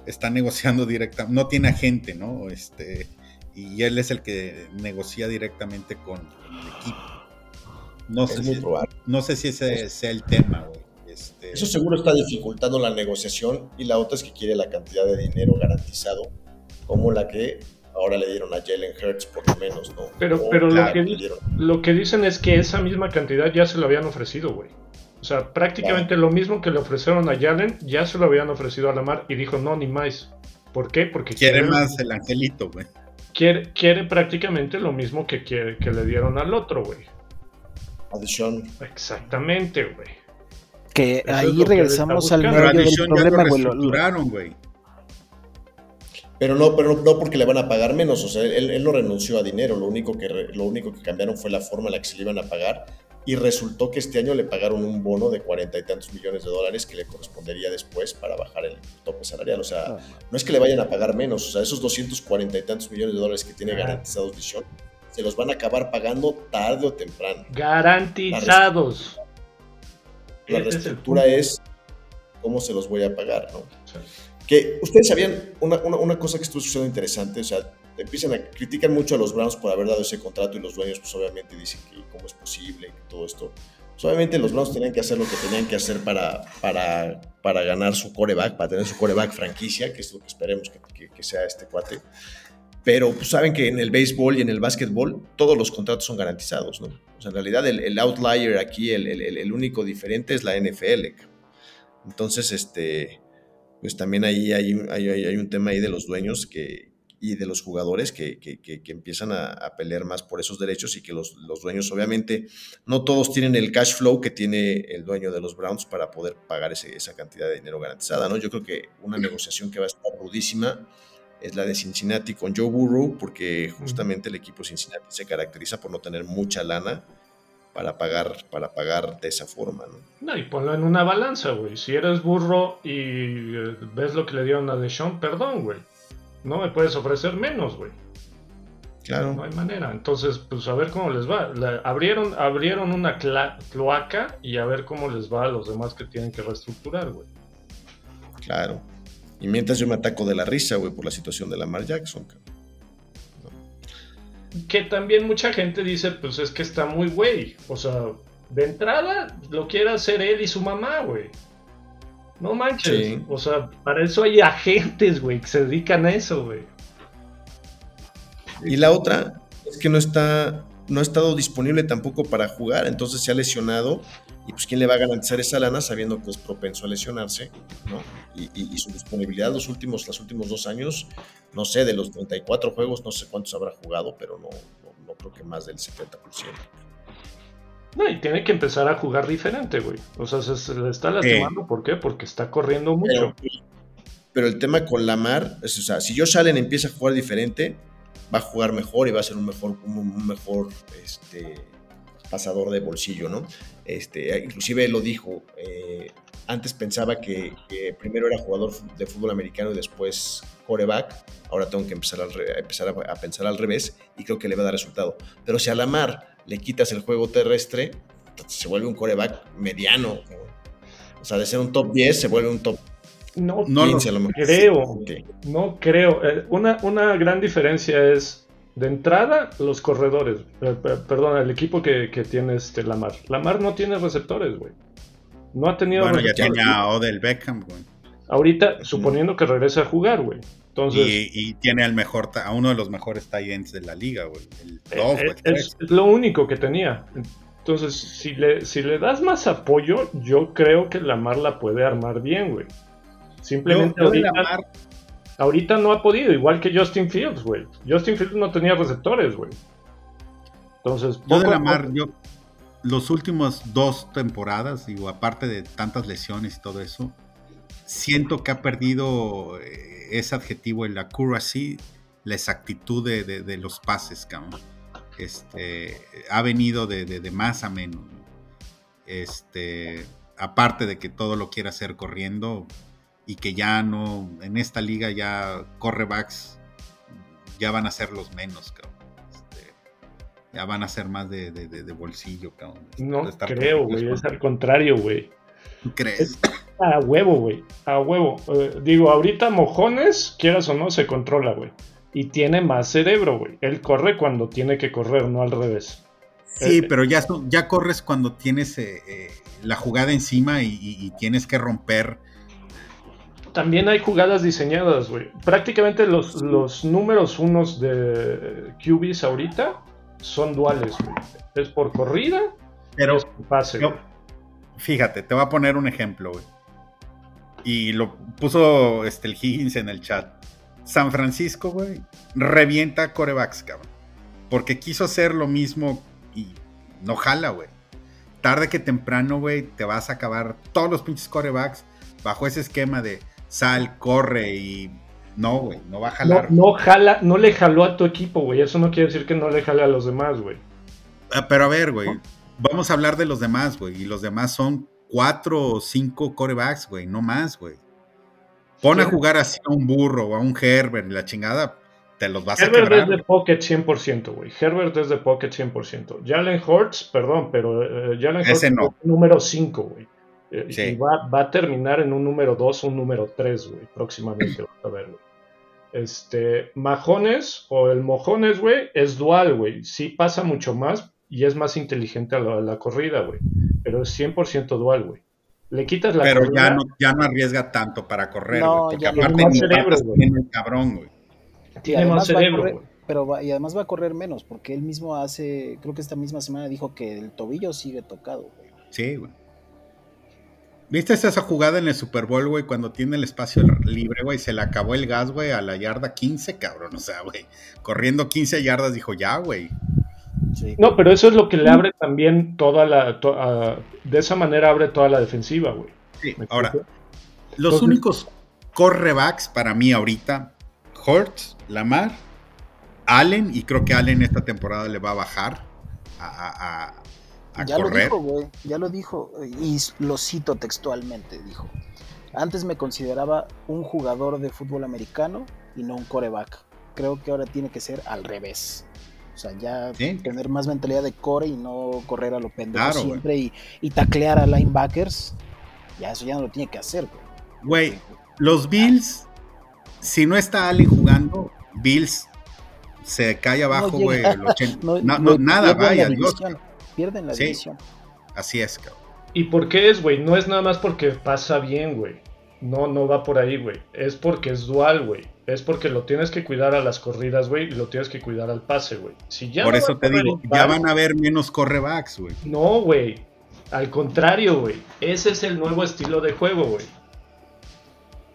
está negociando directamente, no tiene agente, ¿no? Este, y él es el que negocia directamente con, el equipo. No sé, Es muy si, probable. no sé si ese sea el tema, güey. Este, Eso seguro está dificultando la negociación y la otra es que quiere la cantidad de dinero garantizado, como la que ahora le dieron a Jalen Hurts por lo menos, ¿no? Pero- O, pero lo claro, que-. Lo que dicen es que esa misma cantidad ya se lo habían ofrecido, güey. O sea, prácticamente lo mismo que le ofrecieron a Jalen, ya se lo habían ofrecido a Lamar y dijo no, ni más. ¿Por qué? Porque quiere más el angelito, güey. Quiere, quiere prácticamente lo mismo que, quiere, que le dieron al otro, güey. a Deshaun. Exactamente, güey. Que Eso ahí que regresamos al medio del problema, güey. Pero no, pero no porque le van a pagar menos, o sea, él, él no renunció a dinero, lo único, que, re- lo único que cambiaron fue la forma en la que se le iban a pagar y resultó que este año le pagaron un bono de cuarenta y tantos millones de dólares que le correspondería después para bajar el tope salarial, o sea, No, es que le vayan a pagar menos, o sea, esos 240 y tantos millones de dólares que tiene garantizados Dishon, se los van a acabar pagando tarde o temprano. Garantizados. La Ese es el reestructura es cómo se los voy a pagar, ¿no? Sí. Que ustedes sabían una, una, una cosa que estuvo sucediendo interesante, o sea, empiezan a critican mucho a los Browns por haber dado ese contrato y los dueños pues obviamente dicen que cómo es posible que todo esto. Pues, obviamente los Browns tenían que hacer lo que tenían que hacer para, para, para ganar su coreback, para tener su coreback franquicia, que es lo que esperemos que, que- que sea este cuate. Pero pues, saben que en el béisbol y en el básquetbol todos los contratos son garantizados, ¿no? O sea, en realidad el, el outlier aquí, el, el- el- único diferente es la NFL. Entonces, este, pues también ahí hay, hay, hay- hay un tema ahí de los dueños que, y de los jugadores que, que- que- que empiezan a, a pelear más por esos derechos y que los, los dueños, obviamente, no todos tienen el cash flow que tiene el dueño de los Browns para poder pagar ese- esa cantidad de dinero garantizada, ¿no? Yo creo que una negociación que va a estar rudísima es la de Cincinnati con Joe Burrow, porque justamente el equipo Cincinnati se caracteriza por no tener mucha lana para pagar, para pagar de esa forma, ¿no? No, y ponlo en una balanza, güey. Si eres burro y eh, ves lo que le dieron a Deshaun, perdón, güey. No me puedes ofrecer menos, güey. Claro. No hay manera. Entonces, pues a ver cómo les va. La- abrieron, abrieron una cloaca y a ver cómo les va a los demás que tienen que reestructurar, güey. Claro. Y mientras yo me ataco de la risa, güey, por la situación de Lamar Jackson. cabrón. Que también mucha gente dice, pues es que está muy güey. O sea, de entrada lo quiere hacer él y su mamá, güey. No manches. Sí. O sea, para eso hay agentes, güey, que se dedican a eso, güey. Y la otra es que no está, no ha estado disponible tampoco para jugar, entonces se ha lesionado. Y pues, ¿quién le va a garantizar esa lana sabiendo que es propenso a lesionarse? ¿no? Y, y- y su disponibilidad los últimos, los últimos dos años, no sé, de los 34 juegos, no sé cuántos habrá jugado, pero no, no, no creo que más del 70%. No, y tiene que empezar a jugar diferente, güey. O sea, se, se le está lastimando. ¿Por qué? Porque está corriendo mucho. Pero, pero el tema con Lamar, es, o sea, si Josh Allen empieza a jugar diferente, va a jugar mejor y va a ser un mejor, un, un mejor este, pasador de bolsillo, ¿no? Este, inclusive él lo dijo, eh, antes pensaba que, que primero era jugador de fútbol americano y después coreback, ahora tengo que empezar, al re- a, empezar a, a pensar al revés y creo que le va a dar resultado. Pero si a Lamar le quitas el juego terrestre, se vuelve un coreback mediano. ¿no? O sea, de ser un top 10 se vuelve un top No, No lo 15 a lo mejor. creo. No creo. Eh, una, una gran diferencia es, de entrada, los corredores. Eh, per- perdón, el equipo que, que tiene este Lamar. Lamar no tiene receptores, güey. No ha tenido Bueno, ya receptores. tiene a Odell Beckham, güey. Ahorita, suponiendo que regrese a jugar, güey. Entonces, Y, y tiene al mejor, a uno de los mejores tight ends de la liga, güey. El eh, 2 o eh, el 3. es, lo único que tenía. Entonces, si le, si le das más apoyo, yo creo que Lamar la puede armar bien, güey. Simplemente Yo- yo de ahorita, Lamar- ahorita no ha podido, igual que Justin Fields, güey. Justin Fields no tenía receptores, güey. Entonces, Yo de Lamar, yo los últimos dos temporadas, digo, aparte de tantas lesiones y todo eso, siento que ha perdido eh, ese adjetivo, el accuracy, la exactitud de, de- de los pases, cabrón. Este, ha venido de, más a menos. ¿no? Este, aparte de que todo lo quiere hacer corriendo y que ya no, en esta liga ya correbacks ya van a ser los menos, cabrón. Este, ya van a ser más de, bolsillo, cabrón. no creo, güey. Es al contrario, güey. ¿Tú crees? A huevo, güey. A huevo. Eh, digo, ahorita Mojones, quieras o no, se controla, güey. Y tiene más cerebro, güey. Él corre cuando tiene que correr, no al revés. Sí, Eh, pero ya, ya corres cuando tienes eh, la jugada encima y, tienes que romper. También hay jugadas diseñadas, güey. Prácticamente los, los números unos de QBs ahorita son duales, güey. Es por corrida Pero es por pase, güey. Fíjate, te voy a poner un ejemplo, güey. Y lo puso este, el Higgins en el chat. San Francisco, güey, revienta corebacks, cabrón. Porque quiso hacer lo mismo y no jala, güey. Tarde que temprano, güey, te vas a acabar todos los pinches corebacks bajo ese esquema de sal, corre y No, güey, no va a jalar. no jala, no le jaló a tu equipo, güey. Eso no quiere decir que no le jale a los demás, güey. Ah, Pero a ver, güey, vamos a hablar de los demás, güey. Y los demás son cuatro o cinco corebacks, güey, no más, güey. Pon a jugar así a un burro o a un Herbert, la chingada, te los vas a Herbert quebrar. es de pocket 100%, güey. Herbert es de pocket 100%. Jalen Hurts, perdón, pero eh, Jalen Ese no. es número 5, güey. Eh, Sí. Y va, va a terminar en un número 2 o un número 3, güey, próximamente. *clears throat* a ver, güey. Este, Majones o el Mojones, güey, es dual, güey. Sí pasa mucho más y es más inteligente a la, a la corrida, güey. Pero es 100% dual, güey. Le quitas la Pero corrida, ya no, ya no arriesga tanto para correr, No, güey. Porque aparte Tiene más ni cerebro, patas güey. tiene el cabrón, güey. Tiene más cerebro, correr- güey. Pero va- y además va a correr menos, porque él mismo hace, creo que esta misma semana dijo que el tobillo sigue tocado, güey. Sí, güey. ¿Viste esa jugada en el Super Bowl, güey? Cuando tiene el espacio libre, güey, se le acabó el gas, güey, a la yarda 15, cabrón. O sea, güey, corriendo 15 yardas, dijo, ya, güey. Sí. No, pero eso es lo que le abre también toda la. to- de esa manera abre toda la defensiva, güey. Sí, ¿Me ahora, explico? los Entonces- únicos correbacks para mí ahorita, Hurts, Lamar, Allen, y creo que Allen esta temporada le va a bajar a, a- ya lo correr. dijo, güey, ya lo dijo, y lo cito textualmente, dijo. Antes me consideraba un jugador de fútbol americano y no un coreback. Creo que ahora tiene que ser al revés. O sea, ya Sí. tener más mentalidad de core y no correr a lo pendejo Claro, siempre y, y taclear a linebackers. Ya eso ya no lo tiene que hacer, güey. Güey, los Bills, si no está Allen jugando, Bills se cae abajo, No güey. llega. el 80. *laughs* No, No, no, nada, vaya, Dios. Pierden la Sí. división. Así es, cabrón. ¿Y por qué es, güey? No es nada más porque pasa bien, güey. No, no va por ahí, güey. Es porque es dual, güey. Es porque lo tienes que cuidar a las corridas, güey, y lo tienes que cuidar al pase, güey. Si ya Por no eso te digo, ya van a haber menos correbacks, güey. No, güey. Al contrario, güey. Ese es el nuevo estilo de juego, güey.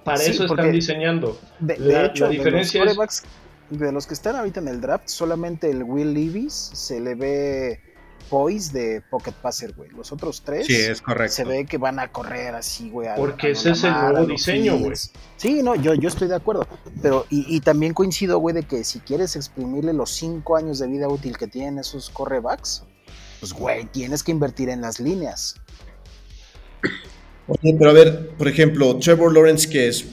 Para Sí, eso están diseñando. De, La- de hecho, la diferencia de es- los quarterbacks, de los que están ahorita en el draft, solamente el Will Levis se le ve poise de pocket passer, güey. Los otros tres Sí, es correcto. se ve que van a correr así, güey. Porque a ese es el nuevo diseño, güey. Sí, no, yo, yo estoy de acuerdo. Pero, y, y también coincido, güey, de que si quieres exprimirle los cinco años de vida útil que tienen esos correbacks, pues, güey, tienes que invertir en las líneas. Oye, pero a ver, por ejemplo, Trevor Lawrence, que es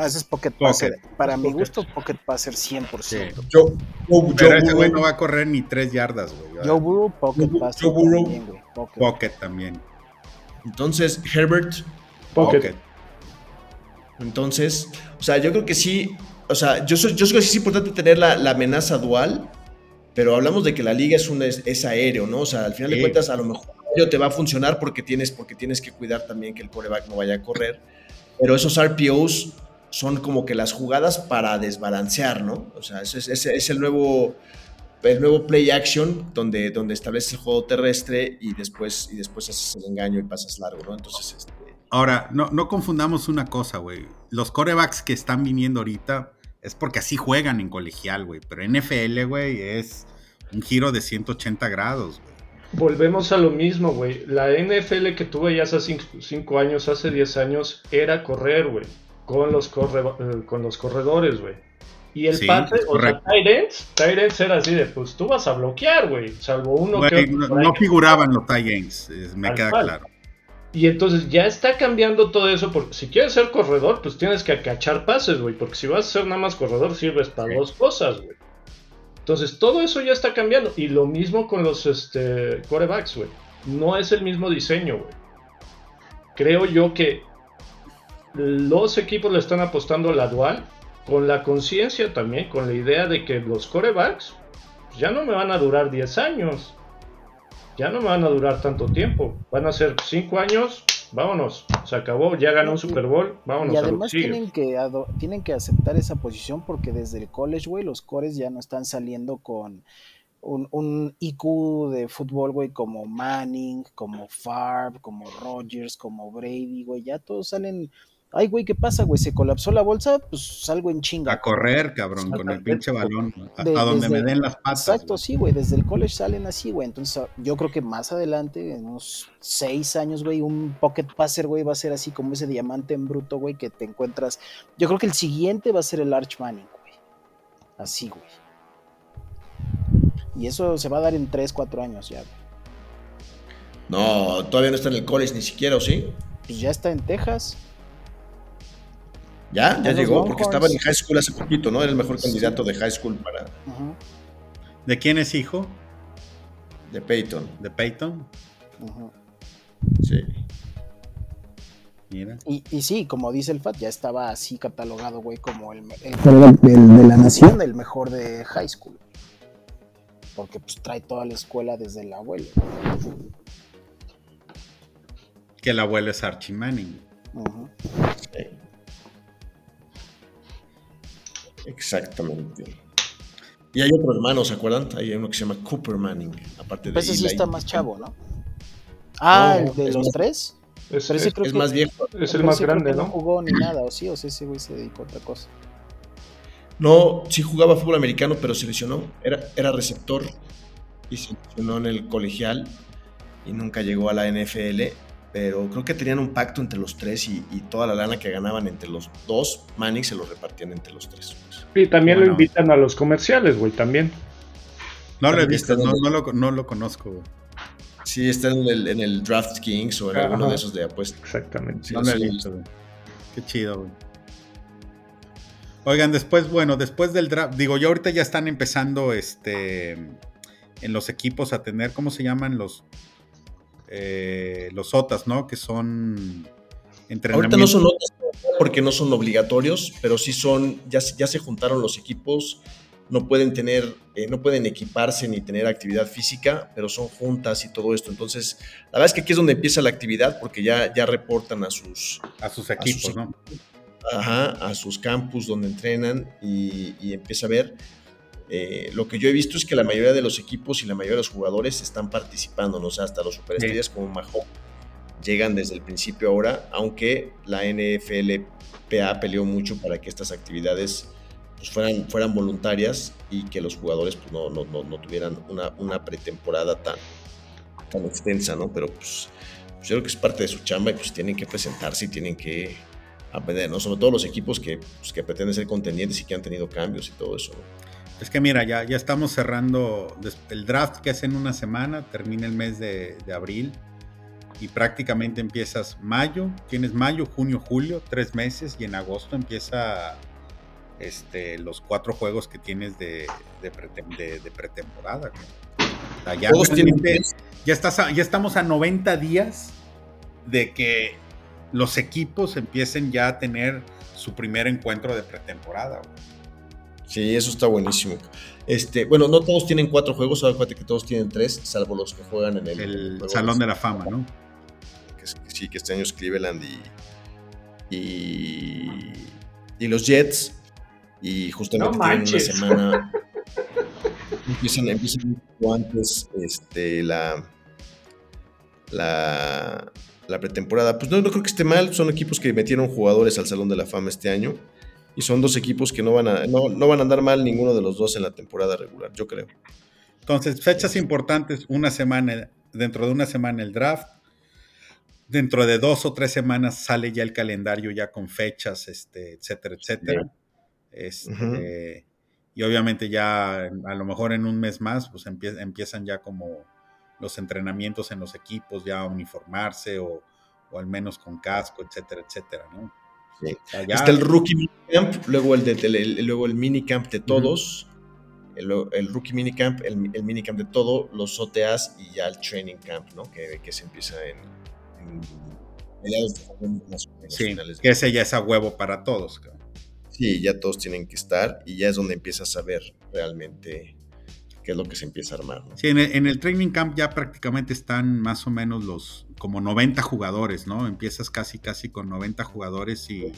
Ah, ese es pocket Pocket. passer. Para mi gusto, pocket passer 100%. Sí. Joe, Joe- Pero Joe ese güey no va a correr ni tres yardas, güey. Joe Burrow, pocket Joe- passer Joe Burrow. también, güey. Pocket. Pocket también. Entonces, Herbert, Pocket. Pocket. Entonces, o sea, yo creo que sí, o sea, yo, soy- yo creo que sí es importante tener la, la amenaza dual, pero hablamos de que la liga es, un, es, es aéreo, ¿no? O sea, al final de Sí. cuentas, a lo mejor te va a funcionar porque tienes, porque tienes que cuidar también que el coreback no vaya a correr, pero esos RPOs son como que las jugadas para desbalancear, ¿no? O sea, ese es, es el nuevo el nuevo play action donde, donde estableces el juego terrestre y después, y después haces el engaño y pasas largo, ¿no? Entonces, este, Ahora, no, no confundamos una cosa, güey. Los corebacks que están viniendo ahorita es porque así juegan en colegial, güey. Pero NFL, güey, es un giro de 180 grados, güey. Volvemos a lo mismo, güey. La NFL que tuve ya hace 5 años, hace 10 años, era correr, güey. Con, los corre, eh, con los corredores, güey. Y el Sí, pase, o sea, tight ends era así de, pues tú vas a bloquear, güey. Salvo uno que no, no figuraban los eh, me queda cual. claro. Y entonces ya está cambiando todo eso, porque si quieres ser corredor, pues tienes que cachar pases, güey. Porque si vas a ser nada más corredor, sirves para Sí. dos cosas, güey. Entonces todo eso ya está cambiando. Y lo mismo con los este, corebacks, güey. No es el mismo diseño, güey. Creo yo que los equipos le están apostando a la dual, con la conciencia también, con la idea de que los corebacks pues, ya no me van a durar 10 años. Ya no me van a durar tanto tiempo. Van a ser 5 años, vámonos. Se acabó, ya ganó un Super Bowl, vámonos Y además tienen que, tienen que aceptar esa posición porque desde el college, güey, los cores ya no están saliendo con un, un IQ de fútbol, güey, como Manning, como Favre, como Rodgers, como Brady, güey. Ya todos salen Ay, güey, ¿qué pasa, güey? Se colapsó la bolsa, pues salgo en chinga. A correr, cabrón, con el pinche balón. A, De- a donde desde- me den las patas. Exacto, güey. sí, güey. Desde el college salen así, güey. Entonces, yo creo que más adelante, en unos seis años, güey, un pocket passer, güey, va a ser así como ese diamante en bruto, güey, que te encuentras. Yo creo que el siguiente va a ser el Arch Manning, güey. Así, güey. Y eso se va a dar en tres, cuatro años ya, güey. No, todavía no está en el college ni siquiera, ¿o sí? Pues ya está en Texas. Ya, ya llegó, porque estaba en high school hace poquito, ¿no? Era el mejor candidato de high school para ¿De quién es hijo? de Peyton. ¿De Peyton? ujú. Sí. Mira. Y, y sí, como dice el FAT, ya estaba así catalogado, güey, como el, el el, el de la nación. el mejor de high school. Porque pues trae toda la escuela desde el abuelo. Que el abuelo es Archie Manning. Ujú. Exactamente. Y hay otro hermano, ¿se acuerdan? Hay uno que se llama Cooper Manning, aparte de Pues ese sí está más chavo, ¿no? Ah, No, el de los más- tres. Es, es- creo Es que- más viejo. es el más grande, ¿no? No jugó ni nada, o sí, o sea, ese güey se dedicó a otra cosa. No, sí jugaba fútbol americano, pero se lesionó. Era, era receptor y se lesionó en el colegial y nunca llegó a la NFL. Pero creo que tenían un pacto entre los tres y, y toda la lana que ganaban entre los dos, Manning se lo repartían entre los tres. Y también Bueno. lo invitan a los comerciales, güey, también. No lo he También visto, no, lo, no lo conozco. güey. Sí, está en el, en el Draft Kings o en Ajá. alguno de esos de apuestas. Exactamente. Sí, No lo he sí. visto, güey. Qué chido, güey. Oigan, después, bueno, después del draft, digo, yo ahorita ya están empezando este en los equipos a tener, ¿cómo se llaman? Los eh, los OTAs, ¿no? Que son Ahorita entrenamientos. no son notas porque no son obligatorios, pero sí son, ya, se- ya se juntaron los equipos, no pueden tener, eh, no pueden equiparse ni tener actividad física, pero son juntas y todo esto. Entonces, la verdad es que aquí es donde empieza la actividad porque ya, ya reportan a sus, a sus equipos, ¿no? ajá, a sus campus donde entrenan y, y empieza a ver. Eh, lo que yo he visto es que la mayoría de los equipos y la mayoría de los jugadores están participando, ¿no? o sea, hasta los superestrellas como Mahomes llegan desde el principio ahora, aunque la NFLPA peleó mucho para que estas actividades pues, fueran, fueran voluntarias y que los jugadores pues, no, no, no, no tuvieran una, una pretemporada tan, tan extensa, ¿no? Pero pues, pues, yo creo que es parte de su chamba y pues tienen que presentarse y tienen que aprender, ¿no? Sobre todo los equipos que, pues, que pretenden ser contendientes y que han tenido cambios y todo eso, ¿no? Es que mira, ya, ya estamos cerrando el draft que es en una semana, termina el mes de, de abril y prácticamente empiezas mayo, tienes mayo, junio, julio, tres meses y en agosto empieza este, los cuatro juegos que tienes de, de, pretem- de- de pretemporada. güey. O sea, ya, Todos tienen realmente- ya, estás a- ya estamos a 90 días de que los equipos empiecen ya a tener su primer encuentro de pretemporada. güey. Sí, eso está buenísimo. Este, bueno, no todos tienen cuatro juegos, acuérdate que todos tienen tres, salvo los que juegan en el, Salón de la Fama, ¿no? que, sí, que este año es Cleveland y, y, y los Jets. Y justamente No tienen una semana. *laughs* empiezan, empiezan un poco antes este, la, la, la pretemporada. Pues no, no creo que esté mal. Son equipos que metieron jugadores al Salón de la Fama este año. Y son dos equipos que no van a, no, no van a andar mal ninguno de los dos en la temporada regular, yo creo. Entonces, fechas importantes, una semana, dentro de una semana el draft, dentro de dos o tres semanas sale ya el calendario ya con fechas, este, etcétera, etcétera. Este, Y obviamente ya a lo mejor en un mes más, pues empie- empiezan ya como los entrenamientos en los equipos, ya a uniformarse o, o al menos con casco, etcétera, etcétera, ¿no? Sí. Está el rookie minicamp, luego el, de, el- el- luego el minicamp de todos, el, el rookie minicamp, el, el minicamp de todo, los OTAs y ya el training camp, ¿no? Que, que se empieza en, en mediados sí, de- que ese ya es a huevo para todos. cabrón. Sí, ya todos tienen que estar y ya es donde empiezas a ver realmente qué es lo que se empieza a armar, ¿no? Sí, en el, en el training camp ya prácticamente están más o menos los como 90 jugadores, ¿no? Empiezas casi casi con 90 jugadores y,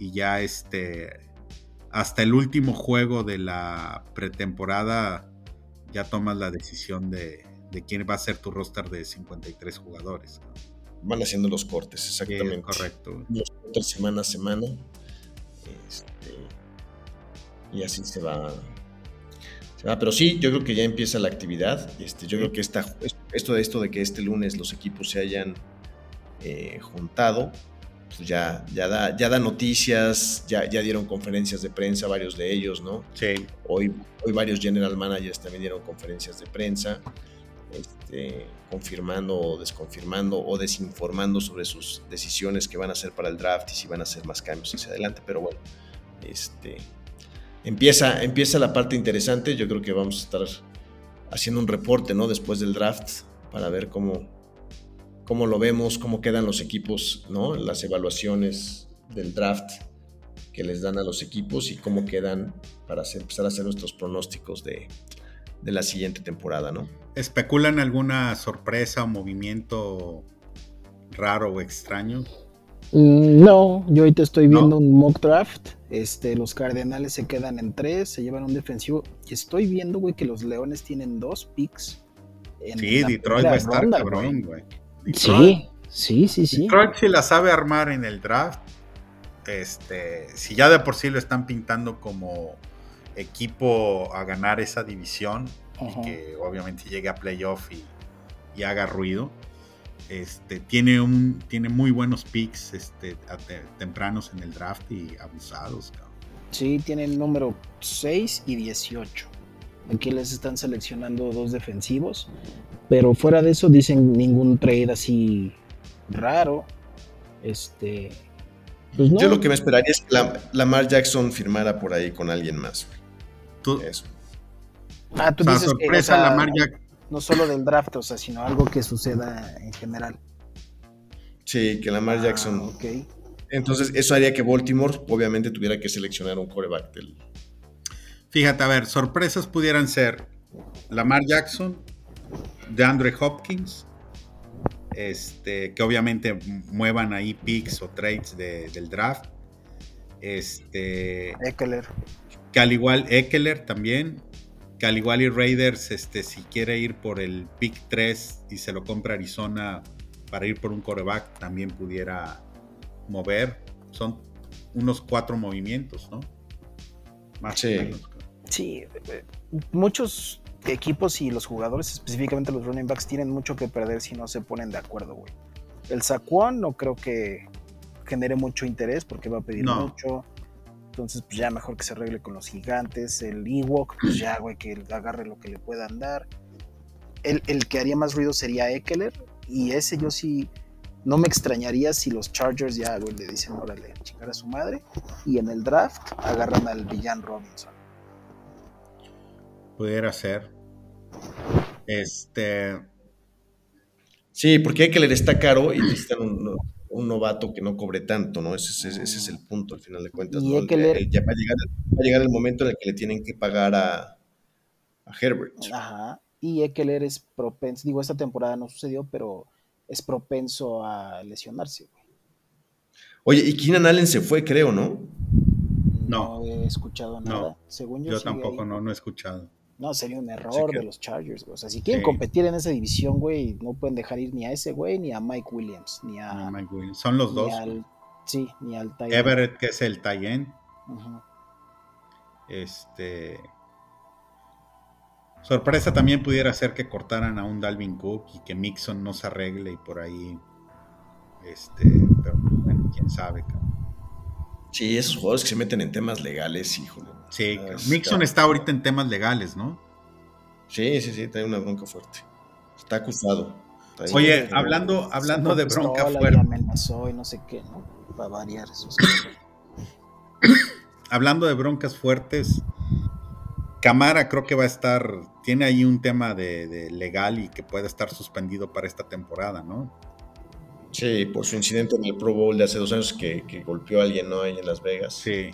y ya este hasta el último juego de la pretemporada ya tomas la decisión de, de quién va a ser tu roster de 53 jugadores. ¿no? van haciendo los cortes, Sí, exactamente. correcto. Los cortes semana a semana. Este, y así se va. Va. Pero sí, yo creo que ya empieza la actividad. Este, yo creo que esta, esto de esto de que este lunes los equipos se hayan eh, juntado, pues ya, ya, da, ya da noticias, ya, ya dieron conferencias de prensa, varios de ellos, ¿no? Sí, Hoy, hoy varios general managers también dieron conferencias de prensa, este, confirmando o desconfirmando o desinformando sobre sus decisiones que van a hacer para el draft y si van a hacer más cambios hacia adelante. Pero bueno, este, empieza, empieza la parte interesante. Yo creo que vamos a estar haciendo un reporte ¿no? después del draft para ver cómo, cómo lo vemos, cómo quedan los equipos, ¿no? las evaluaciones del draft que les dan a los equipos y cómo quedan para empezar a hacer nuestros pronósticos de, de la siguiente temporada, ¿no? ¿Especulan alguna sorpresa o movimiento raro o extraño? Mm, No, yo ahorita estoy ¿No? viendo un mock draft. Este, los Cardenales se quedan en tres, se llevan un defensivo. Y estoy viendo, güey, que los Leones tienen dos picks. en Sí, Detroit va a estar ronda, cabrón, güey. Sí, sí, sí, sí. Detroit si la sabe armar en el draft. Este, si ya de por sí lo están pintando como equipo a ganar esa división y que obviamente llegue a playoff y, y haga ruido. Este, tiene un tiene muy buenos picks este, a te- tempranos en el draft y abusados. cabrón. Sí, tienen número 6 y 18. Aquí les están seleccionando dos defensivos. Pero fuera de eso dicen ningún trade así raro. Este. Pues no. Yo lo que me esperaría es que la- Lamar Jackson firmara por ahí con alguien más. Tú. Eso. Ah, tú o sea, dices que, sorpresa, o sea, Lamar Jack- no solo del draft, o sea, sino algo que suceda en general. Sí, que Lamar Ah, Jackson. ok. Entonces, eso haría que Baltimore obviamente tuviera que seleccionar un coreback del. Fíjate, a ver, sorpresas pudieran ser Lamar Jackson, DeAndre Hopkins, este, que obviamente muevan ahí picks o trades de- del draft. Este, Eckler. que al igual Eckler también, que al igual y Raiders, este, si quiere ir por el pick 3 y se lo compra Arizona para ir por un coreback, también pudiera mover. Son unos cuatro movimientos, ¿no? Más Sí. o menos. Sí, eh, muchos equipos y los jugadores, específicamente los running backs, tienen mucho que perder si no se ponen de acuerdo, güey. El Saquon no creo que genere mucho interés porque va a pedir No. mucho. Entonces, pues ya mejor que se arregle con los gigantes. El Ewok, pues ya, güey, que agarre lo que le puedan dar. El, el que haría más ruido sería Eckler. Y ese yo sí, no me extrañaría si los Chargers ya, güey, le dicen, órale, chingar a su madre. Y en el draft agarran al Villan Robinson. Pudiera ser. Este. Sí, porque Eckler está caro y necesitan un, un novato que no cobre tanto, ¿no? Ese, es- ese es el punto, al final de cuentas. ¿no? Ya va a, llegar, va a llegar el momento en el que le tienen que pagar a, a Herbert. Ajá. Y Eckler es propenso, digo, esta temporada no sucedió, pero es propenso a lesionarse. güey. Oye, y Keenan Allen se fue, creo, ¿no? No. No he escuchado No. nada. Según yo, Yo tampoco, ahí. no, no he escuchado. No, sería un error que- de los Chargers. güey. O sea, si quieren Sí. competir en esa división, güey, no pueden dejar ir ni a ese güey, ni a Mike Williams, ni a. Ah, Mike Williams. Son los ni dos. al- sí, ni al Tyler. Everett, que es el Tayen. Ujú. Este. Sorpresa también pudiera ser que cortaran a un Dalvin Cook y que Mixon no se arregle y por ahí. Este. Pero bueno, quién sabe, cabrón. Sí, esos jugadores que se meten en temas legales, híjole. Sí, está- Mixon está ahorita en temas legales, ¿no? Sí, sí, sí, trae una bronca fuerte. Está acusado. Trae- Oye, hablando, hablando de bronca fuerte. amenazó y no sé qué, ¿no? Va a variar eso. sí. *coughs* hablando de broncas fuertes, Camara creo que va a estar, tiene ahí un tema de, de legal y que puede estar suspendido para esta temporada, ¿no? Sí, por su incidente en el Pro Bowl de hace dos años que, que golpeó a alguien, ¿no? Ahí en Las Vegas. Sí.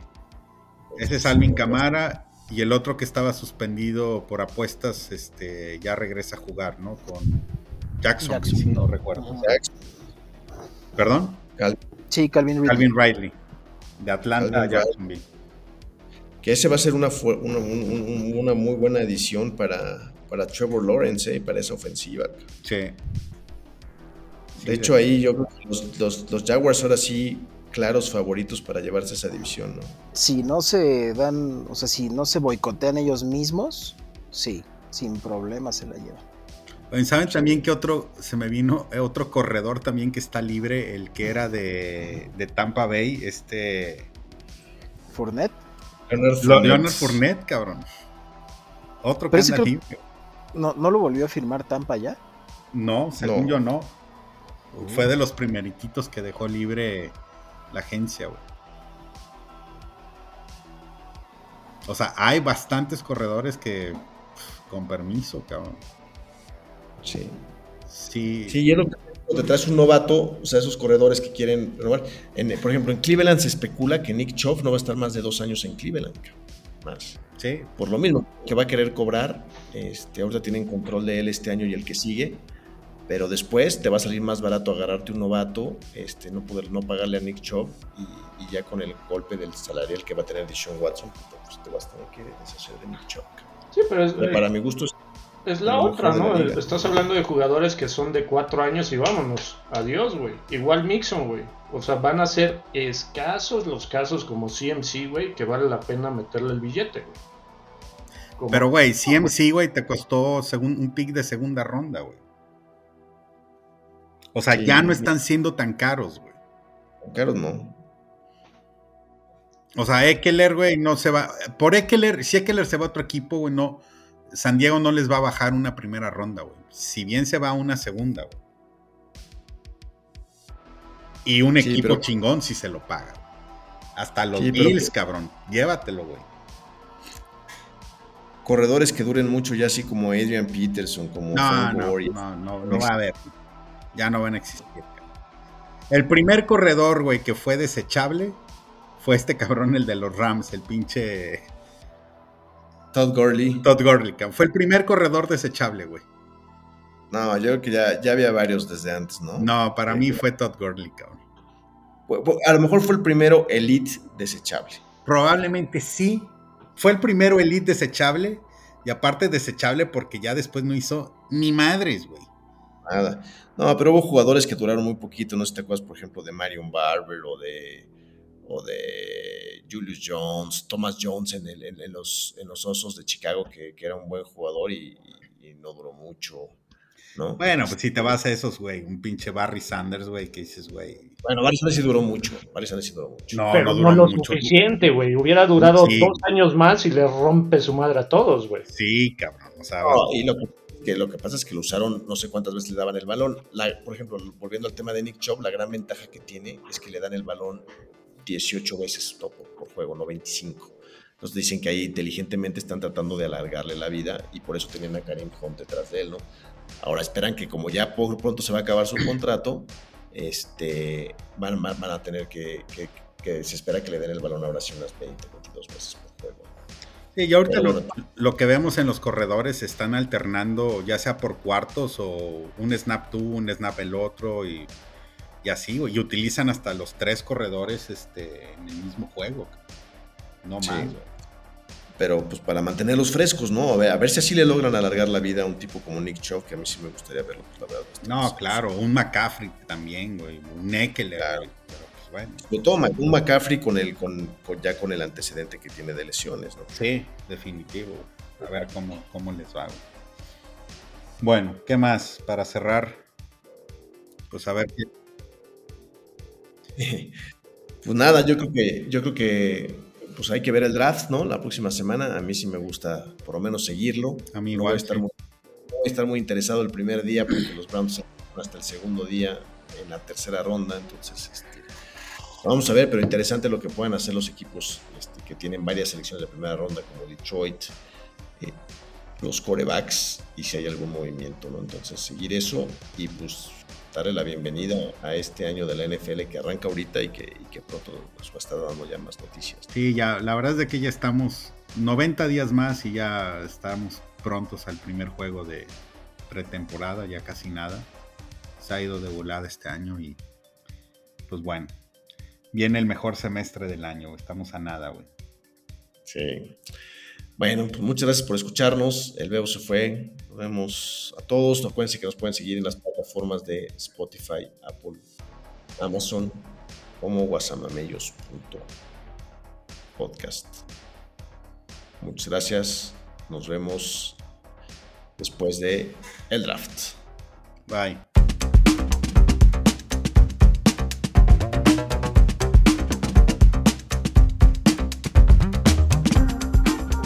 Ese es Alvin Camara y el otro que estaba suspendido por apuestas, este, ya regresa a jugar, ¿no? Con Jackson, Jacksonville. no recuerdo. Ajá. Perdón, Sí, Calvin Ridley. Calvin Riley, de Atlanta Calvin Ridley. Jacksonville. Que ese va a ser una, una, un- un- una muy buena adición para, para Trevor Lawrence, ¿eh? Para esa ofensiva. Sí. Sí, De hecho, ahí yo creo que los, los- los Jaguars ahora sí claros favoritos para llevarse esa división, ¿no? Si no se dan, o sea, si no se boicotean ellos mismos, sí, sin problema se la llevan. ¿Saben también que otro, se me vino eh, otro corredor también que está libre, el que era de, de Tampa Bay, este... Fournette, Leonard Fournette. Leonard Fournette, cabrón. Otro que Pero anda. ¿no, ¿no lo volvió a firmar Tampa ya? No, según No. yo no. Fue de los primeritos que dejó libre la agencia, güey. O sea, hay bastantes corredores que, con permiso, cabrón. Sí. Sí, Sí, y es lo que te traes un novato, o sea, esos corredores que quieren renovar. En- por ejemplo, en Cleveland se especula que Nick Chubb no va a estar más de dos años en Cleveland. cabrón. Más. sí. Por lo mismo, que va a querer cobrar. Este, ahorita tienen control de él este año y el que sigue. Pero después te va a salir más barato agarrarte un novato, este, no poder no pagarle a Nick Chubb y, y ya con el golpe del salarial que va a tener Deshaun Watson, pues te vas a tener que deshacer de Nick Chubb. Sí, pero es, Pero para mi gusto es es la otra, ¿no? la. Estás hablando de jugadores que son de cuatro años y vámonos. Adiós, güey. Igual Mixon, güey. O sea, van a ser escasos los casos como CMC, güey, que vale la pena meterle el billete, güey. Como- Pero, güey, CMC, güey, te costó segun- un pick de segunda ronda, güey. O sea, Sí, ya no están siendo tan caros, güey. Claro, no. O sea, Eckler, güey, no se va. Por Eckler, si Eckler se va a otro equipo, güey, no. San Diego no les va a bajar una primera ronda, güey. Si bien se va a una segunda, güey. Y un Sí, equipo pero- chingón si se lo paga. Hasta los Sí, pero- Bills, cabrón. Llévatelo, güey. Corredores que duren mucho, ya así como Adrian Peterson, como No, Frank no, no, no, no va a haber. Ya no van a existir. El primer corredor, güey, que fue desechable fue este cabrón, el de los Rams, el pinche Todd Gurley. Todd Gurley. Fue el primer corredor desechable, güey. No, yo creo que ya, ya había varios desde antes, ¿no? No, para Sí, mí fue Todd Gurley, cabrón. A lo mejor fue el primero elite desechable. Probablemente sí. Fue el primero elite desechable. Y aparte desechable porque ya después no hizo ni madres, güey. Nada. No, pero hubo jugadores que duraron muy poquito. No sé si te acuerdas, por ejemplo, de Marion Barber o de, o de Julius Jones, Thomas Jones en, el- en- en los, en los Osos de Chicago, que, que era un buen jugador y, y- y no duró mucho. ¿no? Bueno, pues si te vas a esos, güey. Un pinche Barry Sanders, güey, que dices, güey. Bueno, Barry Sanders sí duró mucho. Barry Sanders sí duró mucho. No, Pero no lo mucho. suficiente, güey. Hubiera durado Sí. dos años más y le rompe su madre a todos, güey. Sí, cabrón. O sea, No, y lo que, que lo que pasa es que lo usaron, no sé cuántas veces le daban el balón. Por ejemplo, volviendo al tema de Nick Chubb, la gran ventaja que tiene es que le dan el balón 18 veces por, por juego, no 25. Entonces dicen que ahí inteligentemente están tratando de alargarle la vida y por eso tenían a Karim Hunt detrás de él, ¿no? Ahora esperan que como ya por pronto se va a acabar su contrato, este, van, van- a tener que, que- se espera que le den el balón ahora sí unas 20, 22 veces. Sí, y ahorita lo, que vemos en los corredores están alternando, ya sea por cuartos o un snap tú, un snap el otro y, y así, güey. Y utilizan hasta los tres corredores este, en el mismo juego. No Sí. más, pero pues para mantenerlos frescos, ¿no? A ver, a ver si así le logran alargar la vida a un tipo como Nick Chubb, que a mí sí me gustaría verlo, pues, la verdad. No, claro, un McCaffrey también, güey. Un Eckler, Claro. Bueno. Sobre todo un McCaffrey con el, con, con- ya con el antecedente que tiene de lesiones, ¿no? Sí, definitivo. A ver cómo, cómo les va. Bueno, ¿qué más? Para cerrar. Pues a ver qué. *laughs* Pues nada, yo creo que, yo creo que pues hay que ver el draft, ¿no? La próxima semana. A mí sí me gusta por lo menos seguirlo. A mí No voy igual. a estar, sí. muy, no voy a estar muy interesado el primer día porque los Browns hasta el segundo día en la tercera ronda. Entonces, este, vamos a ver, pero interesante lo que puedan hacer los equipos este, que tienen varias selecciones de primera ronda, como Detroit, eh, los corebacks, y si hay algún movimiento, ¿no? Entonces, seguir eso y pues darle la bienvenida a este año de la NFL que arranca ahorita y que, y que pronto nos va a estar dando ya más noticias. Sí, ya, la verdad es de que ya estamos 90 días más y ya estamos prontos al primer juego de pretemporada, ya casi nada. Se ha ido de volada este año y pues bueno, viene el mejor semestre del año, estamos a nada, güey. Sí. Bueno, pues muchas gracias por escucharnos. El Bebo se fue. Nos vemos a todos. Acuérdense que nos pueden seguir en las plataformas de Spotify, Apple, Amazon, como guasamamellos.podcast. Muchas gracias. Nos vemos después de el draft. Bye.